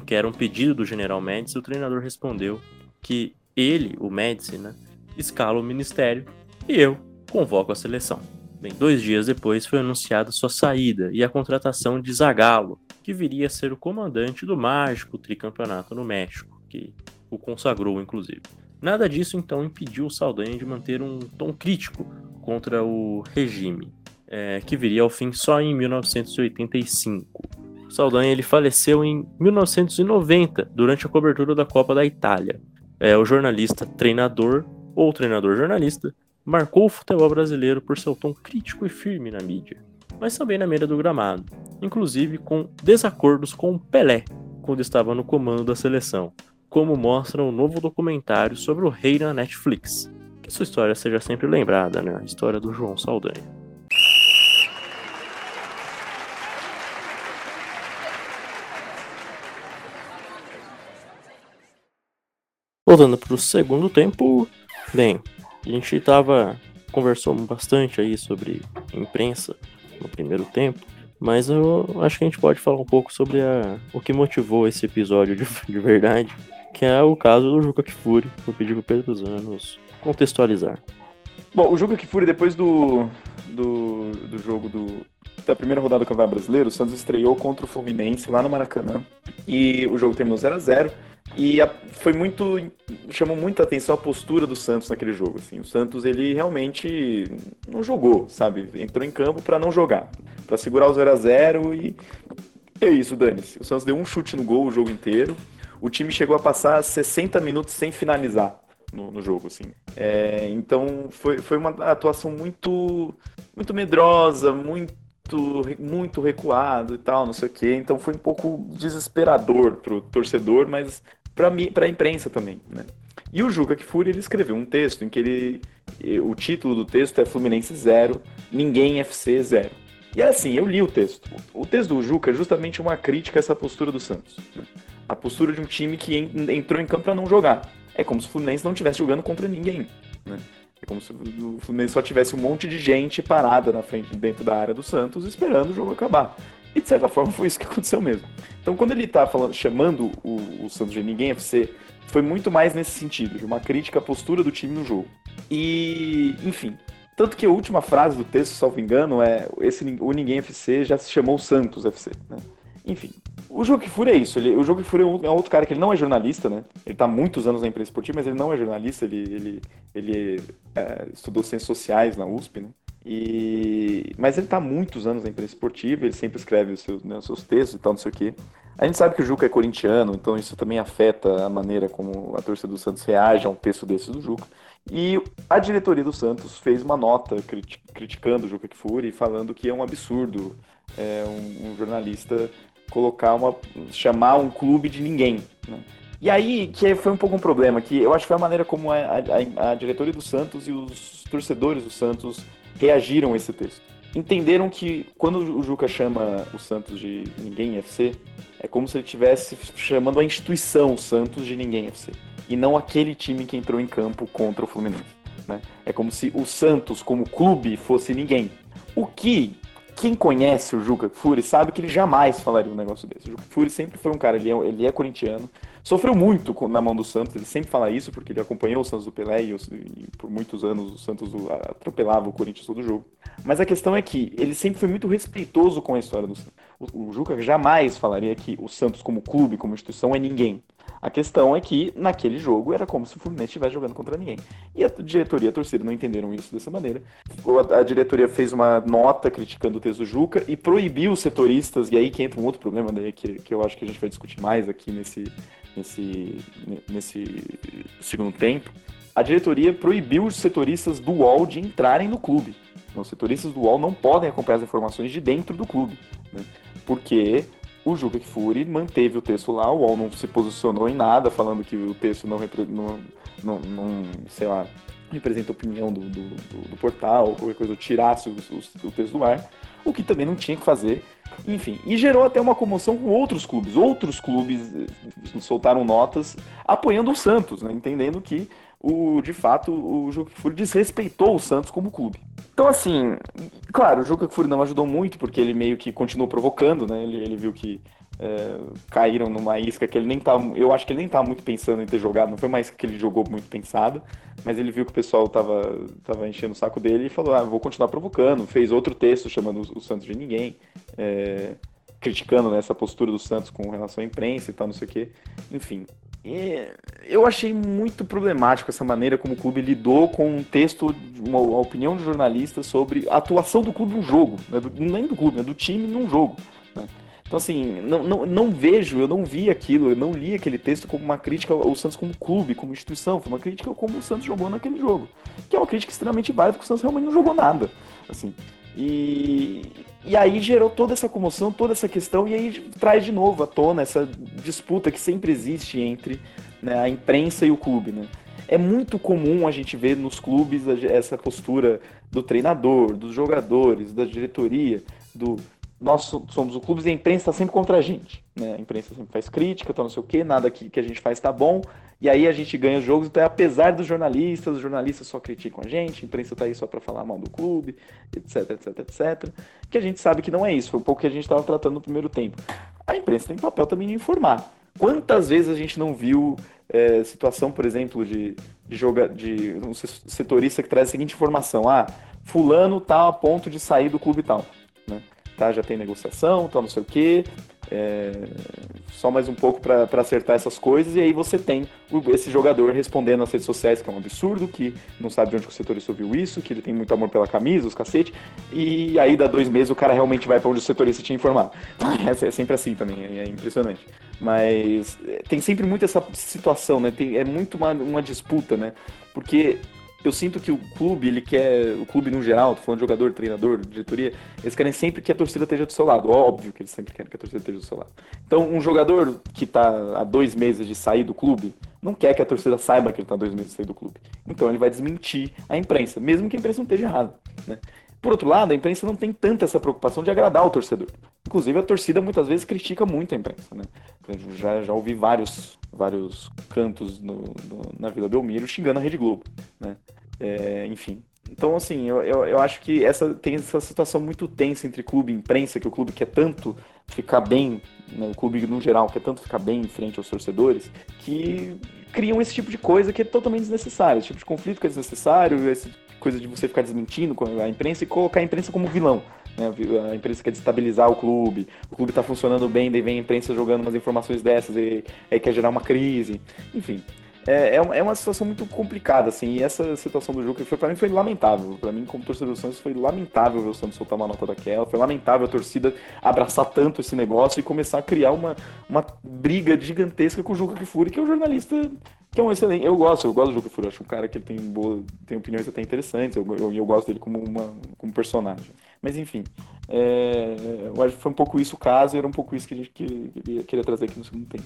que era um pedido do general Médici, o treinador respondeu que ele, o Médici, né, escala o ministério e eu convoco a seleção. Bem, dois dias depois foi anunciada sua saída e a contratação de Zagallo, que viria a ser o comandante do mágico tricampeonato no México, que o consagrou inclusive. Nada disso então impediu o Saldanha de manter um tom crítico contra o regime, é, que viria ao fim só em 1985. O Saldanha ele faleceu em 1990 durante a cobertura da Copa da Itália. É, o jornalista treinador ou treinador jornalista marcou o futebol brasileiro por seu tom crítico e firme na mídia, mas também na mira do gramado, inclusive com desacordos com Pelé quando estava no comando da seleção, como mostra o um novo documentário sobre o rei na Netflix. Que sua história seja sempre lembrada, né? A história do João Saldanha. Voltando para o segundo tempo, bem, a gente tava. conversou bastante aí sobre imprensa no primeiro tempo. Mas eu acho que a gente pode falar um pouco sobre a, o que motivou esse episódio de, de verdade, que é o caso do Juca Kifuri. Vou pedir pro Pedro dos Anos contextualizar. Bom, o Juca Kifuri, depois do, do, do jogo do, da primeira rodada do Campeonato Brasileiro, o Santos estreou contra o Fluminense lá no Maracanã. E o jogo terminou 0 a 0 e a, foi muito. chamou muita atenção a postura do Santos naquele jogo. Assim. O Santos, ele realmente não jogou, sabe? Entrou em campo para não jogar. para segurar o 0 a 0 e. É isso, dane-se. O Santos deu um chute no gol o jogo inteiro. o time chegou a passar 60 minutos sem finalizar no, no jogo, assim. É, então foi, foi uma atuação muito, muito medrosa, muito muito recuado e tal, não sei o quê. Então foi um pouco desesperador pro torcedor, mas para mim, para a imprensa também, né? E o Juca Kfouri, ele escreveu um texto em que ele o título do texto é Fluminense 0, ninguém FC 0. E assim, eu li o texto. O texto do Juca é justamente uma crítica a essa postura do Santos. Né? A postura de um time que entrou em campo para não jogar. É como se o Fluminense não estivesse jogando contra ninguém. Né? É como se o Fluminense só tivesse um monte de gente parada na frente, dentro da área do Santos, esperando o jogo acabar. E de certa forma foi isso que aconteceu mesmo. Então quando ele está falando, chamando o, o Santos de ninguém FC, foi muito mais nesse sentido, de uma crítica à postura do time no jogo. E, enfim, tanto que a última frase do texto, salvo engano, é esse o Ninguém FC já se chamou Santos FC, né? Enfim, o Jogo que Fura é isso. Ele, o Jogo que Fura é, um, é outro cara que ele não é jornalista, né? Ele está há muitos anos na imprensa esportiva, mas ele não é jornalista. Ele, ele, ele é, estudou ciências sociais na USP, né? E... Mas ele está há muitos anos na imprensa esportiva, ele sempre escreve os seus, né, os seus textos e tal, não sei o quê. A gente sabe que o Juca é corintiano, então isso também afeta a maneira como a torcida do Santos reage a um texto desse do Juca. E a diretoria do Santos fez uma nota criticando o Juca Kfouri, falando que é um absurdo é, um, um, jornalista colocar uma. chamar um clube de ninguém. Né? E aí, que foi um pouco um problema, que eu acho que foi a maneira como a, a, a diretoria do Santos e os torcedores do Santos reagiram a esse texto. Entenderam que quando o Juca chama o Santos de Ninguém FC, é como se ele estivesse chamando a instituição Santos de Ninguém FC e não aquele time que entrou em campo contra o Fluminense. Né? É como se o Santos, como clube, fosse ninguém. O que quem conhece o Juca Furi sabe que ele jamais falaria um negócio desse. O Juca Furi sempre foi um cara, ele é, ele é corintiano, sofreu muito na mão do Santos, ele sempre fala isso porque ele acompanhou o Santos do Pelé e, e por muitos anos o Santos atropelava o Corinthians todo jogo. Mas a questão é que ele sempre foi muito respeitoso com a história do Santos. O, Juca jamais falaria que o Santos como clube, como instituição é ninguém. A questão é que, naquele jogo, era como se o Fluminense estivesse jogando contra ninguém. E a diretoria e a torcida não entenderam isso dessa maneira. A diretoria fez uma nota criticando o texto do Juca e proibiu os setoristas, e aí que entra um outro problema daí, que, que eu acho que a gente vai discutir mais aqui nesse, nesse, nesse segundo tempo. A diretoria proibiu os setoristas do UOL de entrarem no clube. Os setoristas do UOL não podem acompanhar as informações de dentro do clube. Né? Porque o Juca Kfouri manteve o texto lá, o UOL não se posicionou em nada, falando que o texto não, não, não, não sei lá, representa a opinião do, do, do, do portal, ou qualquer coisa, tirasse o, o, o texto do ar, o que também não tinha que fazer. Enfim, e gerou até uma comoção com outros clubes. Outros clubes eh, soltaram notas apoiando o Santos, né, entendendo que o, de fato, o Juca Kfouri desrespeitou o Santos como clube. Então, assim, claro, o Juca Kfouri não ajudou muito, porque ele meio que continuou provocando, né? Ele, ele viu que é, caíram numa isca que ele nem tá. Eu acho que ele nem tava muito pensando em ter jogado, não foi uma isca que ele jogou muito pensada, mas ele viu que o pessoal tava, tava enchendo o saco dele e falou: ah, vou continuar provocando. Fez outro texto chamando o, o Santos de ninguém. É, criticando né, essa postura do Santos com relação à imprensa e tal, não sei o quê. Enfim, eu achei muito problemático essa maneira como o clube lidou com um texto, uma, uma opinião de jornalista sobre a atuação do clube no jogo, né? do, nem do clube, né? do time num jogo. Né? Então, assim, não, não, não vejo, eu não vi aquilo, eu não li aquele texto como uma crítica ao Santos como clube, como instituição, foi uma crítica como o Santos jogou naquele jogo. Que é uma crítica extremamente válida, porque o Santos realmente não jogou nada. Assim, e, e aí gerou toda essa comoção, toda essa questão, e aí traz de novo à tona essa disputa que sempre existe entre né, a imprensa e o clube. Né? É muito comum a gente ver nos clubes essa postura do treinador, dos jogadores, da diretoria, do nós somos o clube e a imprensa está sempre contra a gente. Né? A imprensa sempre faz crítica, tá não sei o quê, nada que, que a gente faz está bom, e aí a gente ganha os jogos, então é apesar dos jornalistas, os jornalistas só criticam a gente, a imprensa tá aí só para falar mal do clube, etc, etc, etc. Que a gente sabe que não é isso, foi um pouco que a gente estava tratando no primeiro tempo. A imprensa tem papel também de informar. Quantas vezes a gente não viu é, situação, por exemplo, de, de, joga, de um setorista que traz a seguinte informação: ah, fulano tá a ponto de sair do clube tal. Né? Tá, já tem negociação, tal, não sei o quê. É, só mais um pouco para acertar essas coisas, e aí você tem esse jogador respondendo nas redes sociais que é um absurdo, que não sabe de onde o setorista ouviu isso, que ele tem muito amor pela camisa, os cacete, e aí dá dois meses o cara realmente vai para onde o setorista tinha informado. É, é sempre assim também, é, é impressionante. Mas é, tem sempre muito essa situação, né? Tem, é muito uma, uma disputa, né? Porque eu sinto que o clube, ele quer, o clube no geral, tô falando de jogador, treinador, diretoria, eles querem sempre que a torcida esteja do seu lado. Óbvio que eles sempre querem que a torcida esteja do seu lado. Então, um jogador que está há dois meses de sair do clube, não quer que a torcida saiba que ele está há dois meses de sair do clube. Então, ele vai desmentir a imprensa, mesmo que a imprensa não esteja errada. Né? Por outro lado, a imprensa não tem tanta essa preocupação de agradar o torcedor. Inclusive, a torcida muitas vezes critica muito a imprensa. Né? já, já ouvi vários, vários cantos no, no, na Vila Belmiro xingando a Rede Globo. Né? É, enfim. Então, assim, eu, eu, eu, acho que essa tem essa situação muito tensa entre clube e imprensa, que o clube quer tanto ficar bem, né, o clube no geral quer tanto ficar bem em frente aos torcedores, que criam esse tipo de coisa que é totalmente desnecessário, esse tipo de conflito que é desnecessário, essa coisa de você ficar desmentindo a imprensa e colocar a imprensa como vilão. Né? A imprensa quer destabilizar o clube, o clube está funcionando bem, daí vem a imprensa jogando umas informações dessas e aí quer gerar uma crise. Enfim, é, é, é uma situação muito complicada, assim, e essa situação do jogo foi para mim foi lamentável. Para mim, como torcedor do Santos, foi lamentável ver o Santos soltar uma nota daquela, foi lamentável a torcida abraçar tanto esse negócio e começar a criar uma, uma briga gigantesca com o Juca Kifuri, que é um jornalista que é um excelente. Eu gosto, eu gosto do Juca Kifuri, acho um cara que tem, boa, tem opiniões até interessantes, eu, eu, eu gosto dele como, uma, como personagem. Mas enfim, é, eu acho que foi um pouco isso o caso era um pouco isso que a gente queria, queria trazer aqui no segundo tempo.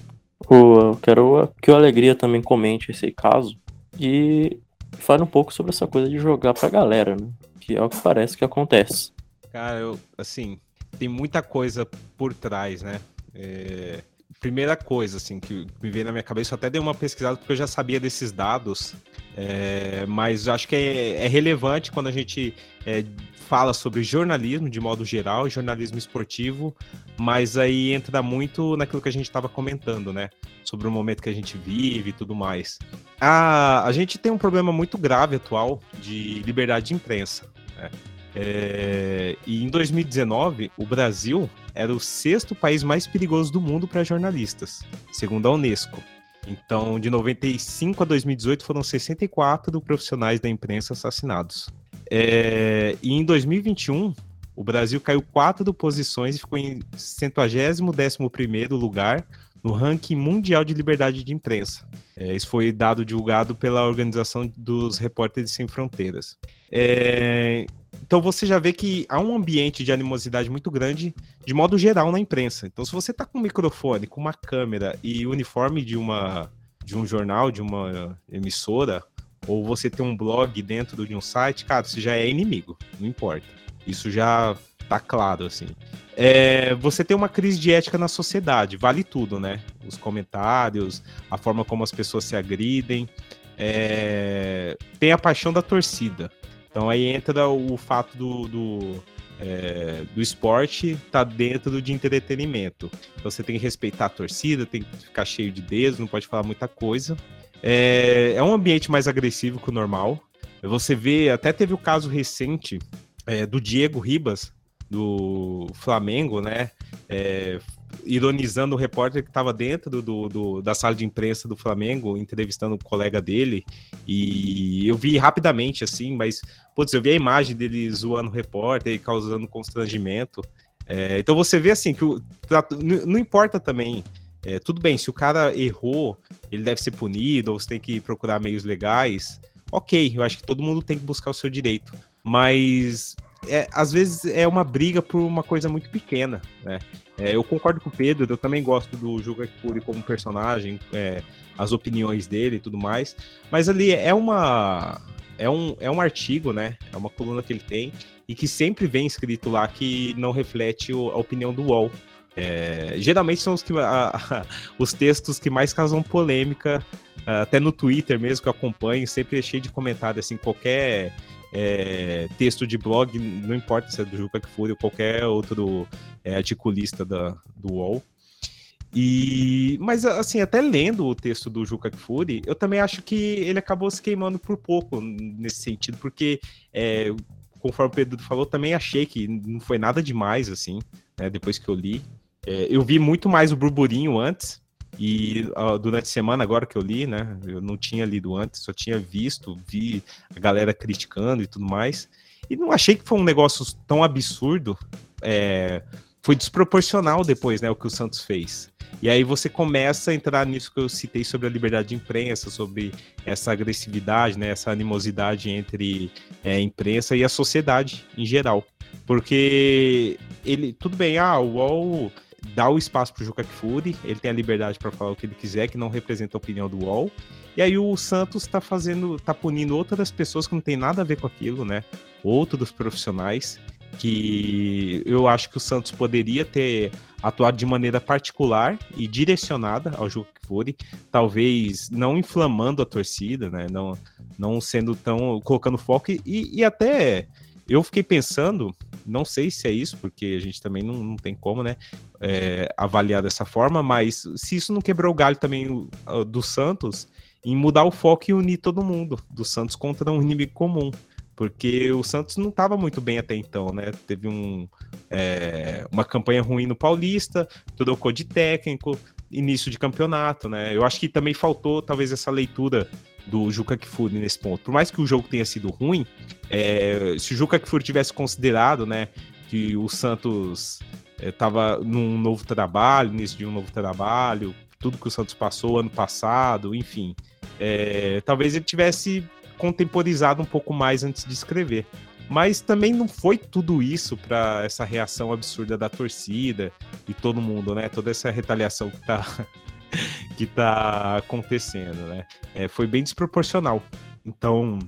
Eu quero que o Alegria também comente esse caso e fale um pouco sobre essa coisa de jogar pra galera, né? Que é o que parece que acontece. Cara, eu, assim, tem muita coisa por trás, né? É, primeira coisa, assim, que me veio na minha cabeça, eu até dei uma pesquisada porque eu já sabia desses dados, é, mas acho que é, é, relevante quando a gente é, fala sobre jornalismo de modo geral, jornalismo esportivo, mas aí entra muito naquilo que a gente estava comentando, né? Sobre o momento que a gente vive e tudo mais. A, a gente tem um problema muito grave atual de liberdade de imprensa. Né? É, e em 2019, o Brasil era o sexto país mais perigoso do mundo para jornalistas, segundo a Unesco. Então, de 95 a 2018, foram 64 profissionais da imprensa assassinados. É, e em 2021, o Brasil caiu quatro posições e ficou em 111 lugar no ranking mundial de liberdade de imprensa. É, isso foi dado divulgado pela Organização dos Repórteres Sem Fronteiras. É, então você já vê que há um ambiente de animosidade muito grande, de modo geral, na imprensa. Então, se você está com um microfone, com uma câmera e uniforme de uma de um jornal, de uma emissora, ou você tem um blog dentro de um site, cara, você já é inimigo, não importa. Isso já tá claro, assim. É, você tem uma crise de ética na sociedade, vale tudo, né? Os comentários, a forma como as pessoas se agridem. É, tem a paixão da torcida. Então aí entra o fato do, do, é, do esporte tá dentro de entretenimento. Então você tem que respeitar a torcida, tem que ficar cheio de dedos, não pode falar muita coisa. É, é um ambiente mais agressivo que o normal. Você vê, até teve o caso recente é, do Diego Ribas, do Flamengo, né? É, ironizando o repórter que estava dentro do, do, da sala de imprensa do Flamengo, entrevistando o colega dele. E eu vi rapidamente, assim, mas, putz, eu vi a imagem dele zoando o repórter e causando constrangimento. É, então você vê, assim, que o, não importa também é, tudo bem, se o cara errou, ele deve ser punido, ou você tem que procurar meios legais. Ok, eu acho que todo mundo tem que buscar o seu direito. Mas é, às vezes é uma briga por uma coisa muito pequena, né? É, eu concordo com o Pedro, eu também gosto do Juga Kuri como personagem, é, as opiniões dele e tudo mais. Mas ali é uma. É um, é um artigo, né? É uma coluna que ele tem, e que sempre vem escrito lá que não reflete a opinião do UOL. É, geralmente são os, que, a, a, os textos que mais causam polêmica, até no Twitter mesmo que eu acompanho, sempre é cheio de comentários, assim, qualquer é, texto de blog, não importa se é do Juca Kfouri ou qualquer outro é, articulista da, do UOL. E, mas assim, até lendo o texto do Juca Kfouri, eu também acho que ele acabou se queimando por pouco nesse sentido, porque é, conforme o Pedro falou, também achei que não foi nada demais, assim, né, depois que eu li. É, eu vi muito mais o burburinho antes, e durante a semana, agora que eu li, né? Eu não tinha lido antes, só tinha visto, vi a galera criticando e tudo mais. E não achei que foi um negócio tão absurdo. É, foi desproporcional depois, né? O que o Santos fez. E aí você começa a entrar nisso que eu citei sobre a liberdade de imprensa, sobre essa agressividade, né, essa animosidade entre é, a imprensa e a sociedade em geral. Porque ele, tudo bem, ah, o UOL dá o espaço para o Juca Kfouri, ele tem a liberdade para falar o que ele quiser, que não representa a opinião do UOL. E aí o Santos está fazendo, tá punindo outras pessoas que não tem nada a ver com aquilo, né? Outros profissionais que eu acho que o Santos poderia ter atuado de maneira particular e direcionada ao Juca Kfouri, talvez não inflamando a torcida, né? Não, não sendo tão colocando foco e, e até eu fiquei pensando não sei se é isso, porque a gente também não, não tem como, né, é, avaliar dessa forma, mas se isso não quebrou o galho também do Santos em mudar o foco e unir todo mundo, do Santos contra um inimigo comum. Porque o Santos não estava muito bem até então, né? Teve um, é, uma campanha ruim no Paulista, trocou de técnico, início de campeonato, né? Eu acho que também faltou talvez essa leitura do Juca Kfouri nesse ponto. Por mais que o jogo tenha sido ruim, é, se o Juca Kfouri tivesse considerado, né, que o Santos estava é, num novo trabalho, início de um novo trabalho, tudo que o Santos passou ano passado, enfim, é, talvez ele tivesse contemporizado um pouco mais antes de escrever. Mas também não foi tudo isso para essa reação absurda da torcida e todo mundo, né? Toda essa retaliação que tá que tá acontecendo, né? É, foi bem desproporcional. Então,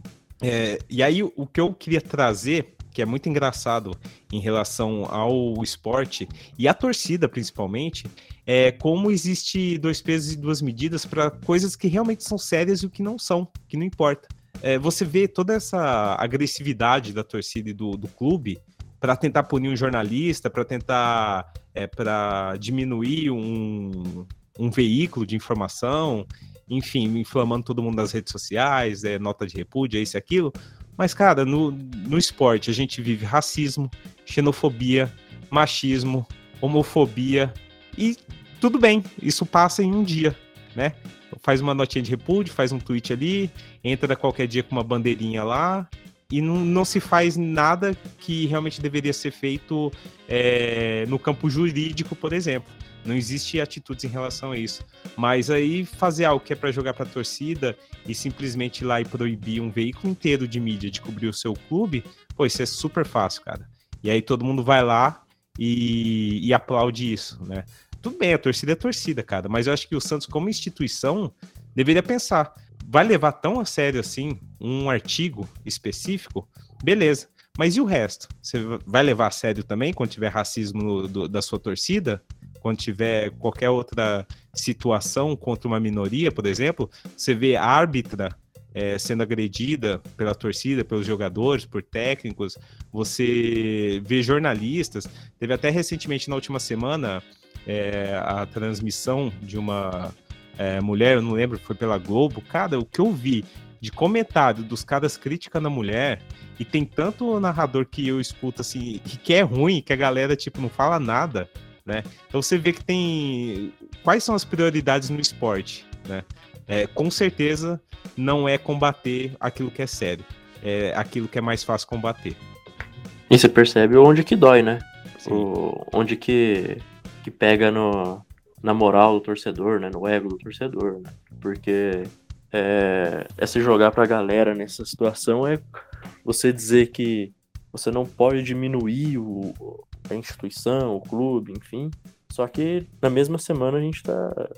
é, e aí o que eu queria trazer, que é muito engraçado em relação ao esporte e à torcida principalmente, é como existe dois pesos e duas medidas para coisas que realmente são sérias e o que não são, que não importa. É, você vê toda essa agressividade da torcida e do, do clube para tentar punir um jornalista, para tentar é, para diminuir um, um veículo de informação, enfim, inflamando todo mundo nas redes sociais, é, nota de repúdio, é isso e aquilo. Mas, cara, no, no esporte a gente vive racismo, xenofobia, machismo, homofobia e tudo bem, isso passa em um dia, né? Faz uma notinha de repúdio, faz um tweet ali, entra qualquer dia com uma bandeirinha lá e não, não se faz nada que realmente deveria ser feito é, no campo jurídico, por exemplo. Não existe atitudes em relação a isso. Mas aí fazer algo que é para jogar para a torcida e simplesmente ir lá e proibir um veículo inteiro de mídia de cobrir o seu clube, pô, isso é super fácil, cara. E aí todo mundo vai lá e, e aplaude isso, né? Tudo bem, a torcida é torcida, cara, mas eu acho que o Santos, como instituição, deveria pensar: vai levar tão a sério assim um artigo específico? Beleza. Mas e o resto? Você vai levar a sério também quando tiver racismo do, da sua torcida? Quando tiver qualquer outra situação contra uma minoria, por exemplo, você vê árbitra é, sendo agredida pela torcida, pelos jogadores, por técnicos, você vê jornalistas. Teve até recentemente, na última semana, é, a transmissão de uma é, mulher, eu não lembro, foi pela Globo. Cara, o que eu vi de comentário dos caras criticando a mulher, e tem tanto narrador que eu escuto assim, que, que é ruim, que a galera, tipo, não fala nada né? Então você vê que tem quais são as prioridades no esporte, né? É, com certeza não é combater aquilo que é sério, é aquilo que é mais fácil combater. E você percebe onde que dói, né? O, onde que, que pega no, na moral do torcedor, né? No ego do torcedor, né? Porque é, é se jogar pra galera nessa situação é você dizer que você não pode diminuir o, a instituição, o clube, enfim. Só que na mesma semana a gente tá.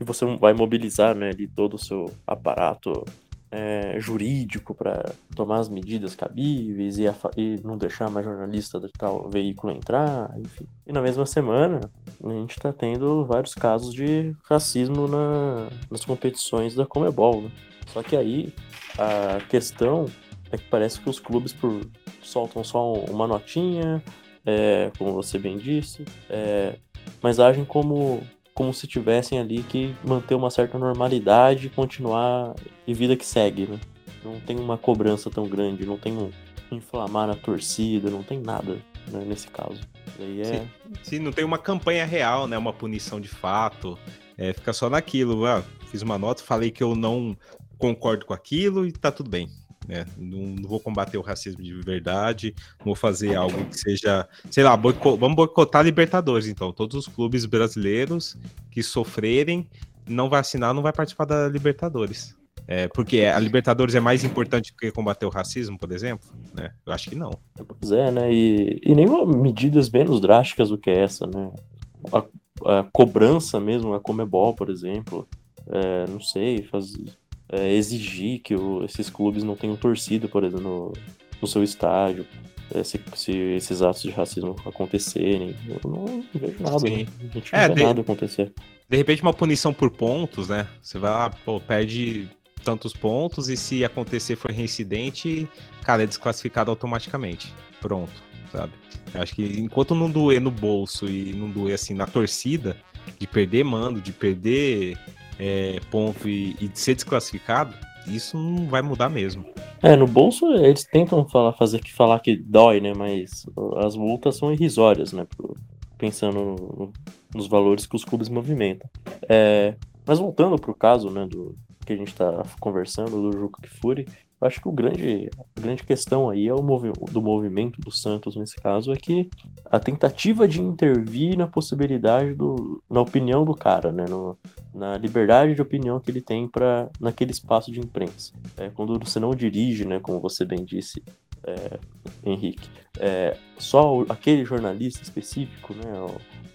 E você vai mobilizar né, ali todo o seu aparato é, jurídico para tomar as medidas cabíveis e, e, não deixar mais jornalista de tal veículo entrar, enfim. E na mesma semana a gente está tendo vários casos de racismo na, nas competições da Comebol. Né? Só que aí a questão é que parece que os clubes por, soltam só uma notinha, é, como você bem disse, é, mas agem como, como se tivessem ali que manter uma certa normalidade e continuar e vida que segue, né? Não tem uma cobrança tão grande, não tem um inflamar na torcida, não tem nada né, nesse caso. Aí é... sim, não tem uma campanha real, né? Uma punição de fato. É, fica só naquilo. Ah, fiz uma nota, falei que eu não concordo com aquilo e tá tudo bem. Né? Não, não, vou combater o racismo de verdade, vou fazer algo que seja, sei lá, boico, vamos boicotar Libertadores, então. Todos os clubes brasileiros que sofrerem não vai assinar, não vai participar da Libertadores. É, porque a Libertadores é mais importante do que combater o racismo, por exemplo? Né? Eu acho que não. Pois é, né? E, e nem medidas menos drásticas do que essa, né? A, a cobrança mesmo, a Comebol, por exemplo, é, não sei, fazer é, exigir que o, esses clubes não tenham torcida, por exemplo, no, no seu estádio, é, se, se, esses atos de racismo acontecerem. Eu não vejo nada, né? A gente não é, de, nada acontecer. De repente, uma punição por pontos, né? Você vai lá, pô, perde tantos pontos e se acontecer for reincidente, cara, é desclassificado automaticamente. Pronto, sabe? Eu acho que enquanto não doer no bolso e não doer assim na torcida, de perder mando, de perder é, ponto e, e ser desclassificado, isso não vai mudar mesmo. É, no bolso eles tentam falar, fazer que falar que dói, né? Mas as multas são irrisórias, né? Pensando no, nos valores que os clubes movimentam. É, mas voltando para o caso, né, do que a gente está conversando do Juca Kfouri, eu acho que o grande, a grande questão aí é o movi do movimento do Santos nesse caso é que a tentativa de intervir na possibilidade do, na opinião do cara, né, no, na liberdade de opinião que ele tem para naquele espaço de imprensa. É, quando você não dirige, né, como você bem disse, é, Henrique, é, só aquele jornalista específico, né,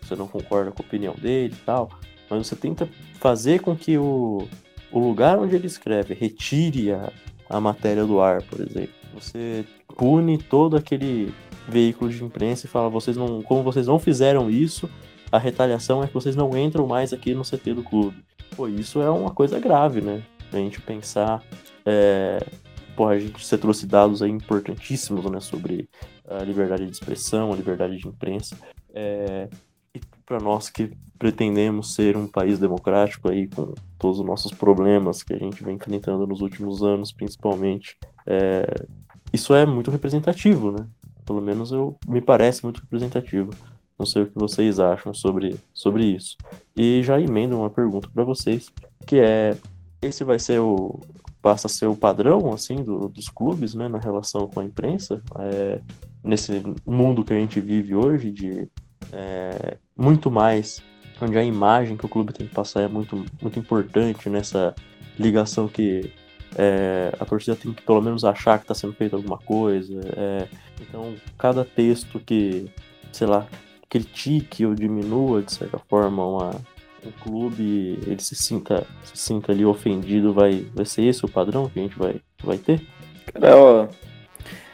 você não concorda com a opinião dele e tal, mas você tenta fazer com que o, o lugar onde ele escreve retire a, a matéria do ar, por exemplo. Você pune todo aquele veículo de imprensa e fala, vocês não, como vocês não fizeram isso, a retaliação é que vocês não entram mais aqui no CT do clube. Pô, isso é uma coisa grave, né? A gente pensar. É... Pô, a gente você trouxe dados aí importantíssimos, né? Sobre a liberdade de expressão, a liberdade de imprensa. É... E para nós que pretendemos ser um país democrático aí, com todos os nossos problemas que a gente vem enfrentando nos últimos anos, principalmente, é, isso é muito representativo, né? Pelo menos eu me parece muito representativo. Não sei o que vocês acham sobre, sobre isso. E já emendo uma pergunta para vocês, que é esse vai ser o passa a ser o padrão assim do, dos clubes, né, na relação com a imprensa, é, nesse mundo que a gente vive hoje de é, muito mais onde a imagem que o clube tem que passar é muito, muito importante nessa ligação que é, a torcida tem que pelo menos achar que está sendo feita alguma coisa. É, então, cada texto que, sei lá, critique ou diminua, de certa forma, uma, um clube, ele se sinta, se sinta ali ofendido, vai, vai ser esse o padrão que a gente vai, vai ter? Cara, ó,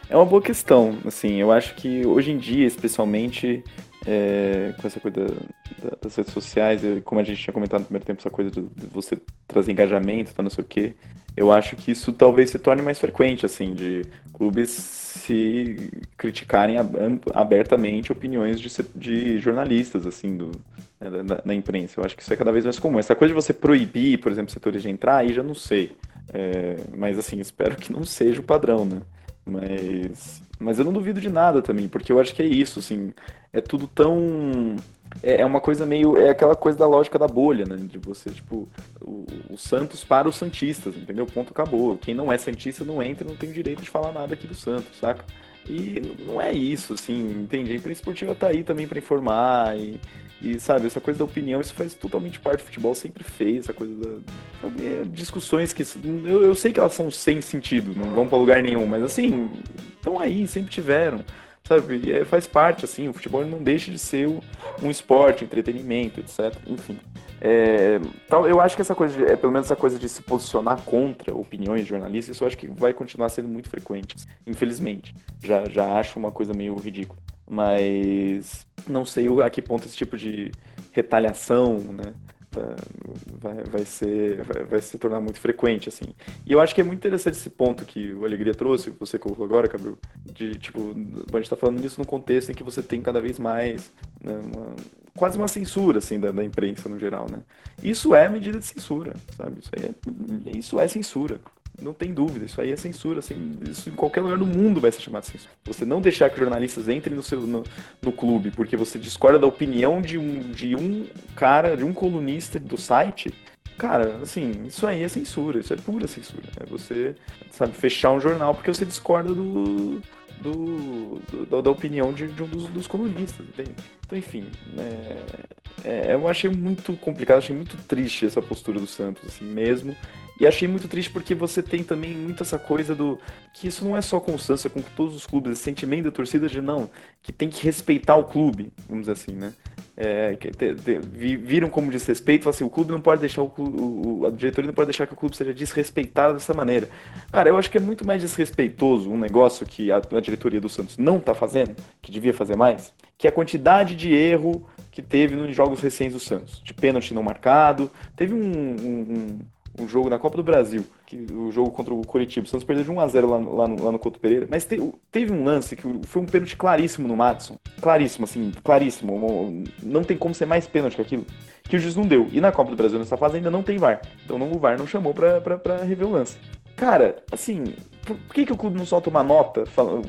é uma boa questão. Assim, eu acho que hoje em dia, especialmente é, com essa coisa da, das redes sociais, como a gente tinha comentado no primeiro tempo, essa coisa de, de você trazer engajamento, tá, não sei o quê, eu acho que isso talvez se torne mais frequente, assim, de clubes se criticarem abertamente opiniões de, de jornalistas, assim, do, né, da, da, imprensa. Eu acho que isso é cada vez mais comum. Essa coisa de você proibir, por exemplo, setores de entrar, aí já não sei. É, mas, assim, espero que não seja o padrão, né? Mas, mas eu não duvido de nada também, porque eu acho que é isso, assim, é tudo tão. É, é uma coisa meio. É aquela coisa da lógica da bolha, né? De você, tipo, o, o Santos para os Santistas, entendeu? Ponto acabou. Quem não é Santista não entra não tem direito de falar nada aqui do Santos, saca? E não é isso, assim, entende? A imprensa esportiva tá aí também para informar e, e, sabe, essa coisa da opinião, isso faz totalmente parte do futebol, sempre fez, essa coisa da. Sabe, é, discussões que. Eu, eu sei que elas são sem sentido, não vão para lugar nenhum, mas assim, estão aí, sempre tiveram sabe? É, faz parte, assim, o futebol não deixa de ser um esporte, entretenimento, etc. Enfim. É, eu acho que essa coisa, de, é, pelo menos essa coisa de se posicionar contra opiniões de jornalistas, isso eu acho que vai continuar sendo muito frequente, infelizmente. Já, já acho uma coisa meio ridícula. Mas não sei a que ponto esse tipo de retaliação, né? vai, vai, ser, vai, vai, se tornar muito frequente, assim. E eu acho que é muito interessante esse ponto que o Alegria trouxe, que você colocou agora, Gabriel, de, tipo, a gente tá falando isso num contexto em que você tem cada vez mais, né, uma, quase uma censura, assim, da, da, imprensa no geral, né? Isso é medida de censura, sabe? Isso, é, isso é censura. Não tem dúvida, isso aí é censura. Assim, isso em qualquer lugar do mundo vai ser chamado de censura. Você não deixar que jornalistas entrem no, seu, no, no clube porque você discorda da opinião de um, de um cara, de um colunista do site, Cara, assim, isso aí é censura, isso é pura censura. É você, sabe, fechar um jornal porque você discorda do, do, do da opinião de, de um dos, dos, colunistas, entende? Então, enfim, é, é, eu achei muito complicado, achei muito triste essa postura do Santos, assim, mesmo. E achei muito triste porque você tem também muito essa coisa do. que isso não é só constância com todos os clubes, esse sentimento da torcida de não, que tem que respeitar o clube, vamos dizer assim, né? É, que te, te, viram como desrespeito, assim, o clube não pode deixar o, o, a diretoria não pode deixar que o clube seja desrespeitado dessa maneira. Cara, eu acho que é muito mais desrespeitoso um negócio que a, a diretoria do Santos não tá fazendo, que devia fazer mais, que a quantidade de erro que teve nos jogos recentes do Santos, de pênalti não marcado, teve um, um, um jogo na Copa do Brasil, que, o jogo contra o Coritiba. O Santos perdeu de 1x0 lá, lá, no, lá no Couto Pereira. Mas te, teve um lance que foi um pênalti claríssimo no Matson. Claríssimo, assim, claríssimo. Não tem como ser mais pênalti que aquilo. Que o juiz não deu. E na Copa do Brasil, nessa fase, ainda não tem VAR. Então não, o VAR não chamou pra, pra, pra rever o lance. Cara, assim, por, por que, que o clube não solta uma nota falando,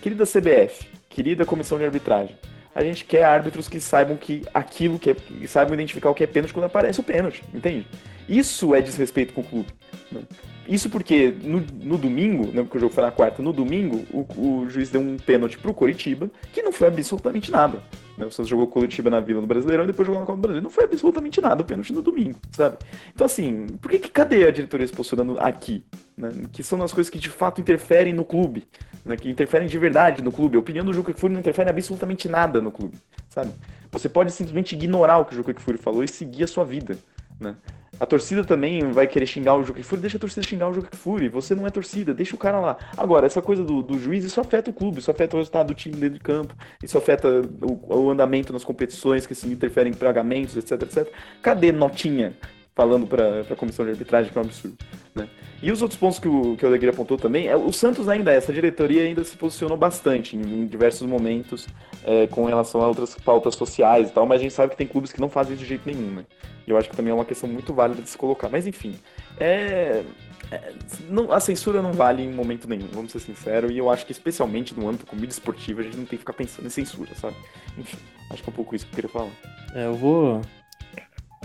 querida CBF, querida comissão de arbitragem, a gente quer árbitros que saibam que aquilo que é, que saibam identificar o que é pênalti quando aparece o pênalti, entende? Isso é desrespeito com o clube. Né? Isso porque no, no domingo, né, porque o jogo foi na quarta, no domingo, o, o juiz deu um pênalti pro Coritiba, que não foi absolutamente nada. Né? O Santos jogou Coritiba na Vila no Brasileirão e depois jogou na Copa do Brasil. Não foi absolutamente nada o pênalti no domingo, sabe? Então, assim, por que, que cadê a diretoria se posicionando aqui? Né? Que são as coisas que de fato interferem no clube, né? que interferem de verdade no clube. A opinião do Juca Kfouri não interfere absolutamente nada no clube, sabe? Você pode simplesmente ignorar o que o Juca Kfouri falou e seguir a sua vida, né? A torcida também vai querer xingar o Juca Fúria, deixa a torcida xingar o Juca Fúria. Você não é torcida, deixa o cara lá. Agora, essa coisa do, do juiz, isso afeta o clube, isso afeta o resultado do time dentro de campo, isso afeta o, o andamento nas competições, que se interferem em pagamentos, etc, etc. Cadê notinha falando para a comissão de arbitragem, que é um absurdo. Né? E os outros pontos que o, que o Alegria apontou também, é, o Santos ainda, essa diretoria ainda se posicionou bastante em, em diversos momentos é, com relação a outras pautas sociais e tal, mas a gente sabe que tem clubes que não fazem isso de jeito nenhum, né? E eu acho que também é uma questão muito válida de se colocar. Mas enfim, é, é, não, a censura não vale em momento nenhum, vamos ser sinceros, e eu acho que especialmente no âmbito comida esportiva a gente não tem que ficar pensando em censura, sabe? Enfim, acho que é um pouco isso que eu queria falar. É, eu vou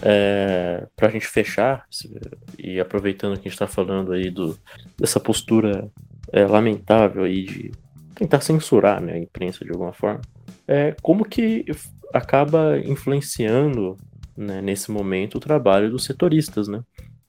é, para a gente fechar, e aproveitando que a gente está falando aí do, dessa postura é, lamentável aí de tentar censurar né, a imprensa de alguma forma, é, como que acaba influenciando né, nesse momento o trabalho dos setoristas, né?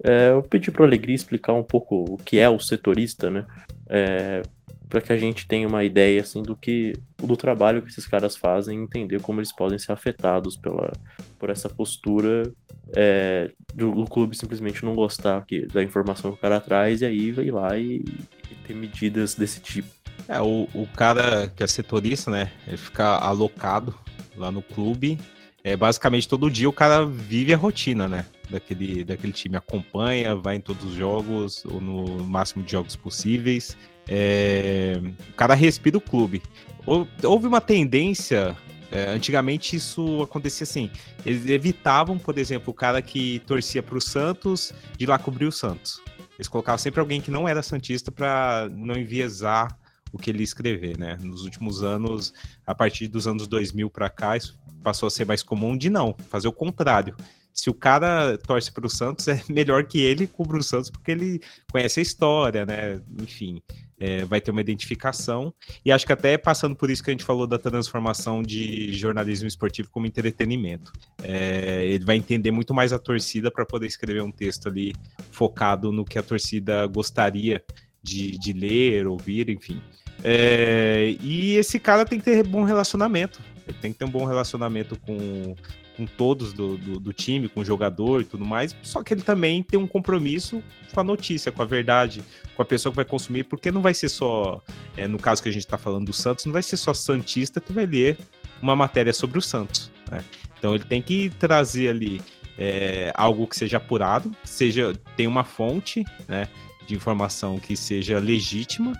É, eu pedi para o Alegria explicar um pouco o que é o setorista, né? É, para que a gente tenha uma ideia assim do que do trabalho que esses caras fazem, entender como eles podem ser afetados pela por essa postura é, do, do, clube simplesmente não gostar que, da informação que o cara traz e aí vai lá e, e ter medidas desse tipo. É, o, o cara que é setorista, né? Ele fica alocado lá no clube. É, basicamente todo dia o cara vive a rotina, né? Daquele, daquele time acompanha, vai em todos os jogos, ou no máximo de jogos possíveis. É, o cara respira o clube. Houve uma tendência. É, antigamente isso acontecia assim. Eles evitavam, por exemplo, o cara que torcia para o Santos de lá cobrir o Santos. Eles colocavam sempre alguém que não era santista para não enviesar o que ele escrever, né? Nos últimos anos, a partir dos anos 2000 para cá, isso passou a ser mais comum de não, fazer o contrário se o cara torce para o Santos, é melhor que ele cubra o Santos, porque ele conhece a história, né? Enfim, é, vai ter uma identificação. E acho que até passando por isso que a gente falou da transformação de jornalismo esportivo como entretenimento. É, ele vai entender muito mais a torcida para poder escrever um texto ali focado no que a torcida gostaria de, de ler, ouvir, enfim. É, e esse cara tem que ter bom relacionamento. Tem que ter um bom relacionamento com com todos do, do, do, time, com o jogador e tudo mais, só que ele também tem um compromisso com a notícia, com a verdade, com a pessoa que vai consumir, porque não vai ser só, é, no caso que a gente está falando do Santos, não vai ser só Santista que vai ler uma matéria sobre o Santos. Né? Então ele tem que trazer ali é, algo que seja apurado, seja tem uma fonte, né, de informação que seja legítima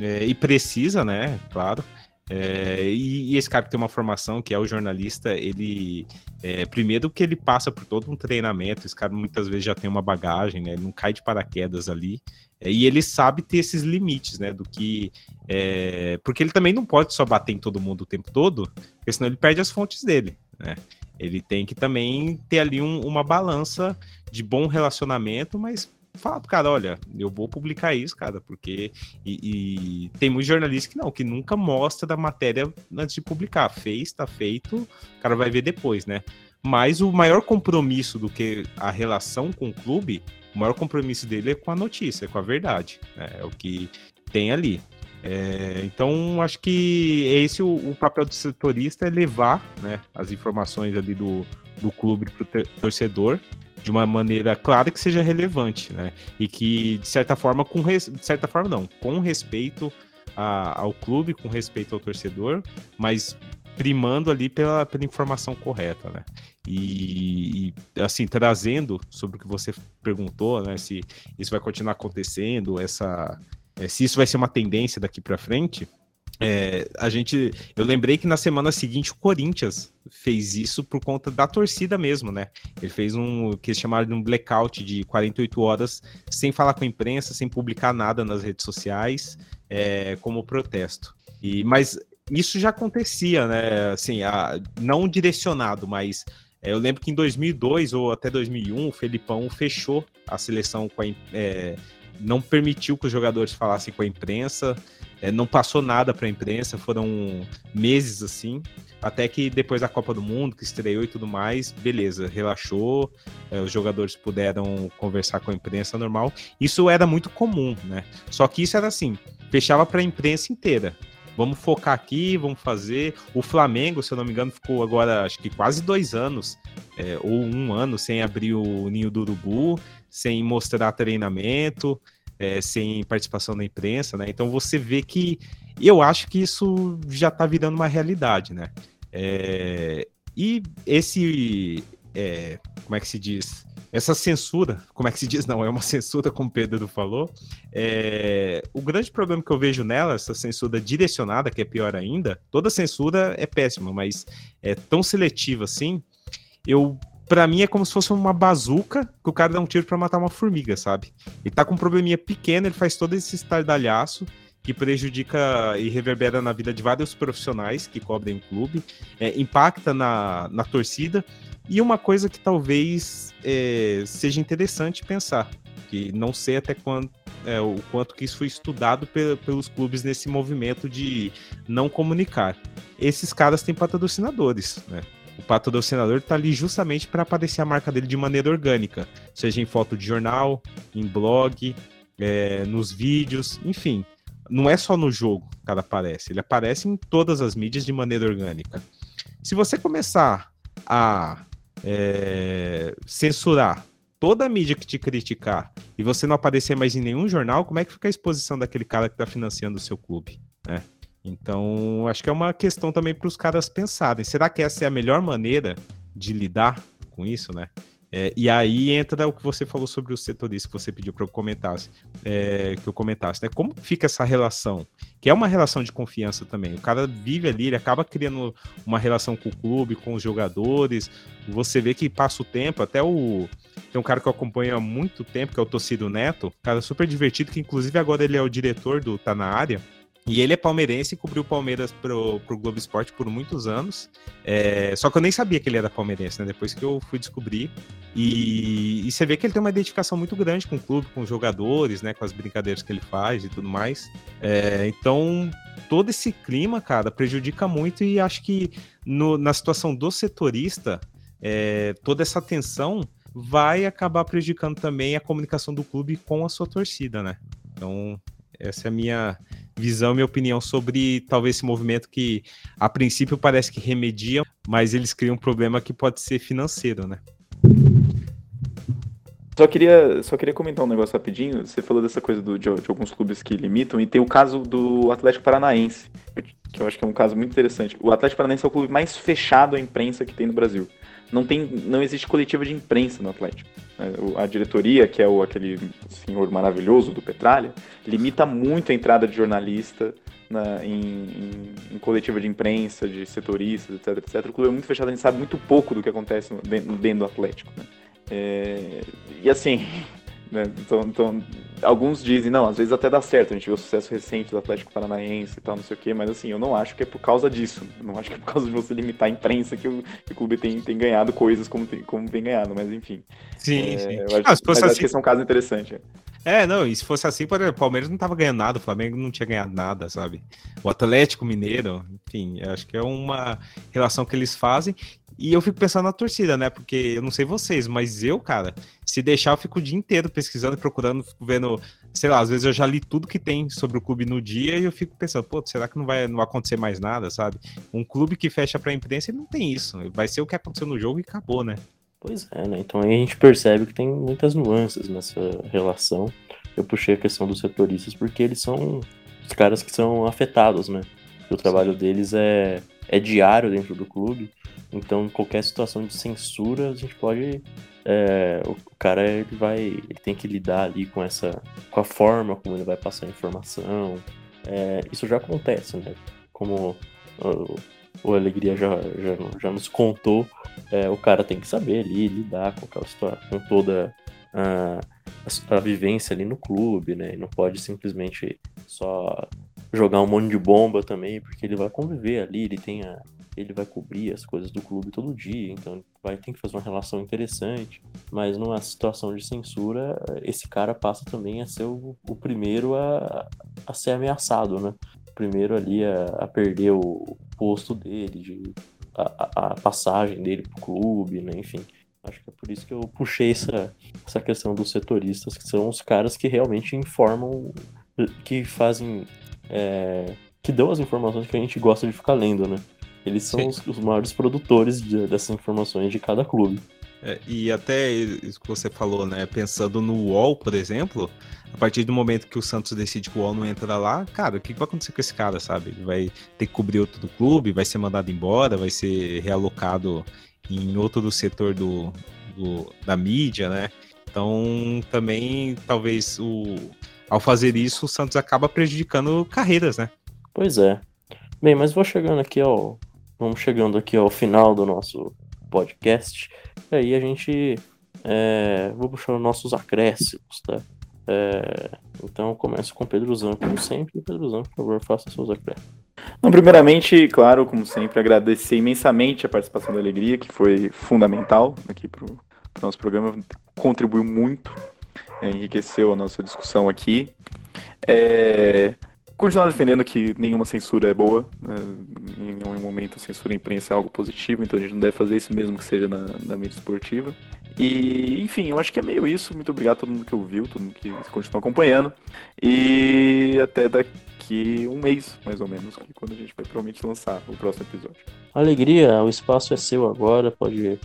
é, e precisa, né, claro, É, e, e, esse cara que tem uma formação, que é o jornalista, ele. É, primeiro que ele passa por todo um treinamento, esse cara muitas vezes já tem uma bagagem, né? Não cai de paraquedas ali. É, e ele sabe ter esses limites, né? Do que. É, porque ele também não pode só bater em todo mundo o tempo todo, porque senão ele perde as fontes dele, né? Ele tem que também ter ali um, uma balança de bom relacionamento, mas falar pro cara, olha, eu vou publicar isso, cara, porque. E, e, tem muitos jornalistas que não, que nunca mostra da matéria antes de publicar. Fez, tá feito, o cara vai ver depois, né? Mas o maior compromisso do que a relação com o clube, o maior compromisso dele é com a notícia, com a verdade. Né? É o que tem ali. É, então, acho que esse o, o, papel do setorista é levar né, as informações ali do, do clube para o torcedor de uma maneira clara que seja relevante, né? E que, de certa forma, com res... de certa forma não, com respeito a, ao clube, com respeito ao torcedor, mas primando ali pela, pela informação correta, né? E, e, assim, trazendo sobre o que você perguntou, né? Se isso vai continuar acontecendo, essa, é, se isso vai ser uma tendência daqui para frente, é, a gente, eu lembrei que na semana seguinte o Corinthians fez isso por conta da torcida mesmo, né? Ele fez um que eles chamaram de um blackout de 48 horas sem falar com a imprensa, sem publicar nada nas redes sociais, é, como protesto. E, mas isso já acontecia, né? Assim, a, não direcionado, mas é, eu lembro que em 2002 ou até 2001 o Felipão fechou a seleção com a, é, não permitiu que os jogadores falassem com a imprensa. É, não passou nada para a imprensa, foram meses assim, até que depois da Copa do Mundo, que estreou e tudo mais, beleza, relaxou, é, os jogadores puderam conversar com a imprensa normal. Isso era muito comum, né? Só que isso era assim, fechava para a imprensa inteira. Vamos focar aqui, vamos fazer. O Flamengo, se eu não me engano, ficou agora acho que quase dois anos, é, ou um ano, sem abrir o ninho do urubu, sem mostrar treinamento é, sem participação da imprensa, né? Então você vê que eu acho que isso já está virando uma realidade, né? É, e esse, é, como é que se diz? Essa censura, como é que se diz? Não, é uma censura, como o Pedro falou. É, o grande problema que eu vejo nela, essa censura direcionada, que é pior ainda, toda censura é péssima, mas é tão seletiva assim. Eu para mim é como se fosse uma bazuca que o cara dá um tiro para matar uma formiga, sabe? Ele tá com um probleminha pequeno, ele faz todo esse estardalhaço que prejudica e reverbera na vida de vários profissionais que cobrem o clube, é, impacta na, na torcida, e uma coisa que talvez é, seja interessante pensar, que não sei até quando, é, o quanto que isso foi estudado pe pelos clubes nesse movimento de não comunicar. Esses caras têm patrocinadores, né? O patrocinador está ali justamente para aparecer a marca dele de maneira orgânica, seja em foto de jornal, em blog, é, nos vídeos, enfim. Não é só no jogo que ela aparece, ele aparece em todas as mídias de maneira orgânica. Se você começar a é, censurar toda a mídia que te criticar e você não aparecer mais em nenhum jornal, como é que fica a exposição daquele cara que está financiando o seu clube? Né? Então, acho que é uma questão também para os caras pensarem. Será que essa é a melhor maneira de lidar com isso, né? É, e aí entra o que você falou sobre o setorista que você pediu para eu comentasse, é, que eu comentasse, né? Como fica essa relação? Que é uma relação de confiança também. O cara vive ali, ele acaba criando uma relação com o clube, com os jogadores. Você vê que passa o tempo, até o tem um cara que eu acompanho há muito tempo, que é o Tocido Neto, cara super divertido, que inclusive agora ele é o diretor do Tá na área. E ele é palmeirense e cobriu o Palmeiras pro, pro Globo Esporte por muitos anos. É, só que eu nem sabia que ele era palmeirense, né? Depois que eu fui descobrir. E, e, você vê que ele tem uma identificação muito grande com o clube, com os jogadores, né? Com as brincadeiras que ele faz e tudo mais. É, então, todo esse clima, cara, prejudica muito e acho que no, na situação do setorista, é, toda essa tensão vai acabar prejudicando também a comunicação do clube com a sua torcida, né? Então, essa é a minha visão, minha opinião sobre talvez esse movimento que a princípio parece que remedia, mas eles criam um problema que pode ser financeiro, né? Só queria, só queria comentar um negócio rapidinho. Você falou dessa coisa do, de, de, alguns clubes que limitam, e tem o caso do Atlético Paranaense, que eu acho que é um caso muito interessante. O Atlético Paranaense é o clube mais fechado à imprensa que tem no Brasil não, tem, não existe coletiva de imprensa no Atlético. É, a diretoria, que é o, aquele senhor maravilhoso do Petralha, limita muito a entrada de jornalista na, em, em, em, coletiva de imprensa, de setoristas, etc, etc. O clube é muito fechado, a gente sabe muito pouco do que acontece dentro, dentro do Atlético. Né? É, e assim, né? Então, então, alguns dizem, não, às vezes até dá certo, a gente viu o sucesso recente do Atlético Paranaense e tal, não sei o quê, mas assim, eu não acho que é por causa disso. não acho que é por causa de você limitar a imprensa que o, que o clube tem, tem ganhado coisas como tem, como tem ganhado, mas enfim. Sim, é, sim. Eu acho, ah, se fosse assim... acho que esse é um caso interessante. É, não, e se fosse assim, o Palmeiras não tava ganhando nada, o Flamengo não tinha ganhado nada, sabe? O Atlético Mineiro, enfim, acho que é uma relação que eles fazem e eu fico pensando na torcida, né? Porque eu não sei vocês, mas eu, cara, se deixar, eu fico o dia inteiro pesquisando, procurando, fico vendo, sei lá, às vezes eu já li tudo que tem sobre o clube no dia e eu fico pensando, pô, será que não vai, não vai acontecer mais nada, sabe? Um clube que fecha pra imprensa não tem isso. Vai ser o que aconteceu no jogo e acabou, né? Pois é, né? Então aí a gente percebe que tem muitas nuances nessa relação. Eu puxei a questão dos setoristas porque eles são os caras que são afetados, né? O trabalho deles é, é diário dentro do clube então, qualquer situação de censura, a gente pode. É, o cara ele vai, ele tem que lidar ali com essa, com a forma como ele vai passar a informação. É, isso já acontece, né? Como o, o Alegria já, já, já nos contou, é, o cara tem que saber ali lidar com aquela história, com toda a, a, a vivência ali no clube, né? Não pode simplesmente só jogar um monte de bomba também, porque ele vai conviver ali, ele tem a, ele vai cobrir as coisas do clube todo dia, então vai ter que fazer uma relação interessante. Mas numa situação de censura, esse cara passa também a ser o, o primeiro a, a ser ameaçado, né? O primeiro ali a, a perder o posto dele, de, a, a passagem dele pro clube, né? Enfim. Acho que é por isso que eu puxei essa, essa questão dos setoristas, que são os caras que realmente informam, que fazem. É, que dão as informações que a gente gosta de ficar lendo, né? Eles são os, os, maiores produtores de, dessas informações de cada clube. É, e até isso que você falou, né? Pensando no UOL, por exemplo, a partir do momento que o Santos decide que o UOL não entra lá, cara, o que vai acontecer com esse cara, sabe? Ele vai ter que cobrir outro do clube, vai ser mandado embora, vai ser realocado em outro do setor do, do da mídia, né? Então, também, talvez, o, ao fazer isso, o Santos acaba prejudicando carreiras, né? Pois é. Bem, mas vou chegando aqui ao, vamos chegando aqui ao final do nosso podcast. E aí a gente. É, vou puxar os nossos acréscimos, tá? É, então começo com Pedro Zan, como sempre. Pedro Zan, por favor, faça seus acréscimos. Primeiramente, claro, como sempre, agradecer imensamente a participação da Alegria, que foi fundamental aqui para o nosso programa, contribuiu muito, enriqueceu a nossa discussão aqui. É, continuar defendendo que nenhuma censura é boa. Né? Em nenhum momento a censura à imprensa é algo positivo, então a gente não deve fazer isso mesmo que seja na, na mídia esportiva. E, enfim, eu acho que é meio isso. Muito obrigado a todo mundo que ouviu, todo mundo que continua acompanhando. E até daqui um mês, mais ou menos, quando a gente vai provavelmente lançar o próximo episódio. Alegria, o espaço é seu agora, pode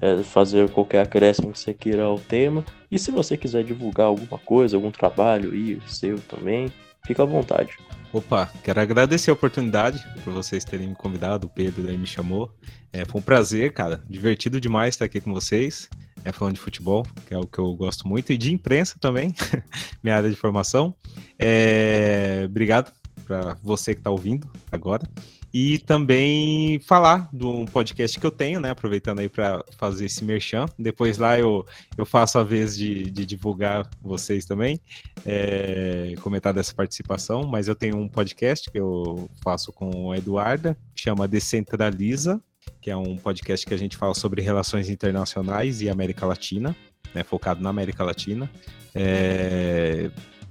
é, fazer qualquer acréscimo que você queira ao tema. E se você quiser divulgar alguma coisa, algum trabalho aí, seu também, Fica à vontade. Opa, quero agradecer a oportunidade por vocês terem me convidado, o Pedro aí me chamou. É, foi um prazer, cara, divertido demais estar aqui com vocês, é, falando de futebol, que é o que eu gosto muito, e de imprensa também, minha área de formação. É, obrigado para você que está ouvindo agora e também falar de um podcast que eu tenho, né? Aproveitando aí para fazer esse merchan. Depois lá eu, eu faço a vez de, de divulgar vocês também, é, comentar dessa participação. Mas eu tenho um podcast que eu faço com a Eduarda, que chama Decentraliza, que é um podcast que a gente fala sobre relações internacionais e América Latina, né? Focado na América Latina. É,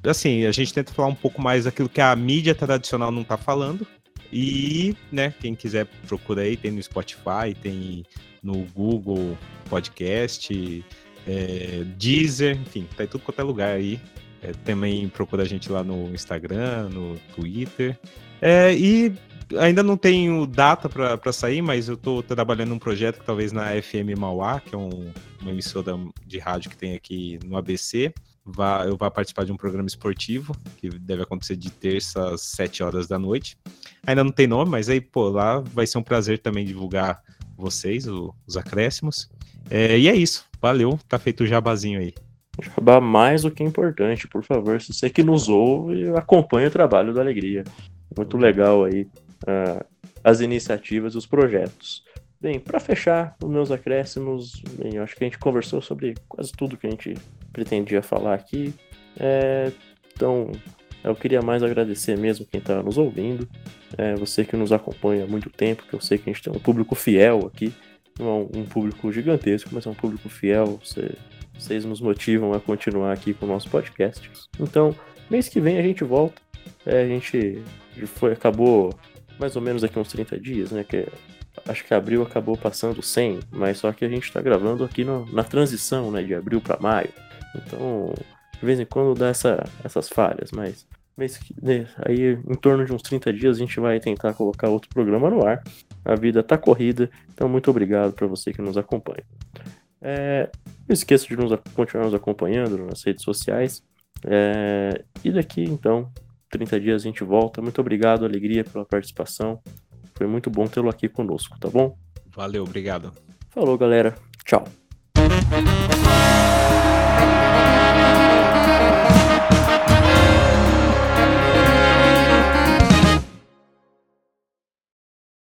assim, a gente tenta falar um pouco mais daquilo que a mídia tradicional não está falando, e, né, quem quiser procura aí, tem no Spotify, tem no Google Podcast, é, Deezer, enfim, tá em tudo quanto é lugar aí. É, também procura a gente lá no Instagram, no Twitter. É, e ainda não tenho data para sair, mas eu estou trabalhando num projeto que talvez na FM Mauá, que é um, uma emissora de rádio que tem aqui no ABC, vá, eu vá participar de um programa esportivo, que deve acontecer de terça às 7 horas da noite. Ainda não tem nome, mas aí, pô, lá vai ser um prazer também divulgar vocês, o, os acréscimos. É, e é isso. Valeu, tá feito o jabazinho aí. Jabá mais do que importante, por favor. Se você que nos ouve, acompanhe o trabalho da Alegria. Muito legal aí uh, as iniciativas e os projetos. Bem, para fechar os meus acréscimos, bem, eu acho que a gente conversou sobre quase tudo que a gente pretendia falar aqui. É, então, eu queria mais agradecer mesmo quem está nos ouvindo, é, você que nos acompanha há muito tempo, que eu sei que a gente tem um público fiel aqui, não é um público gigantesco, mas é um público fiel. Você, vocês nos motivam a continuar aqui com o nosso podcast. Então, mês que vem a gente volta. É, a gente foi, acabou mais ou menos aqui uns 30 dias, né? Que acho que abril acabou passando 100, mas só que a gente está gravando aqui no, na transição, né? De abril para maio. Então, de vez em quando dá essa, essas falhas, mas mês que, né, aí em torno de uns 30 dias a gente vai tentar colocar outro programa no ar. A vida tá corrida, então muito obrigado para você que nos acompanha. É, não esqueça de nos, continuar nos acompanhando nas redes sociais. É, e daqui então, 30 dias a gente volta. Muito obrigado, alegria pela participação. Foi muito bom tê-lo aqui conosco, tá bom? Valeu, obrigado. Falou, galera. Tchau.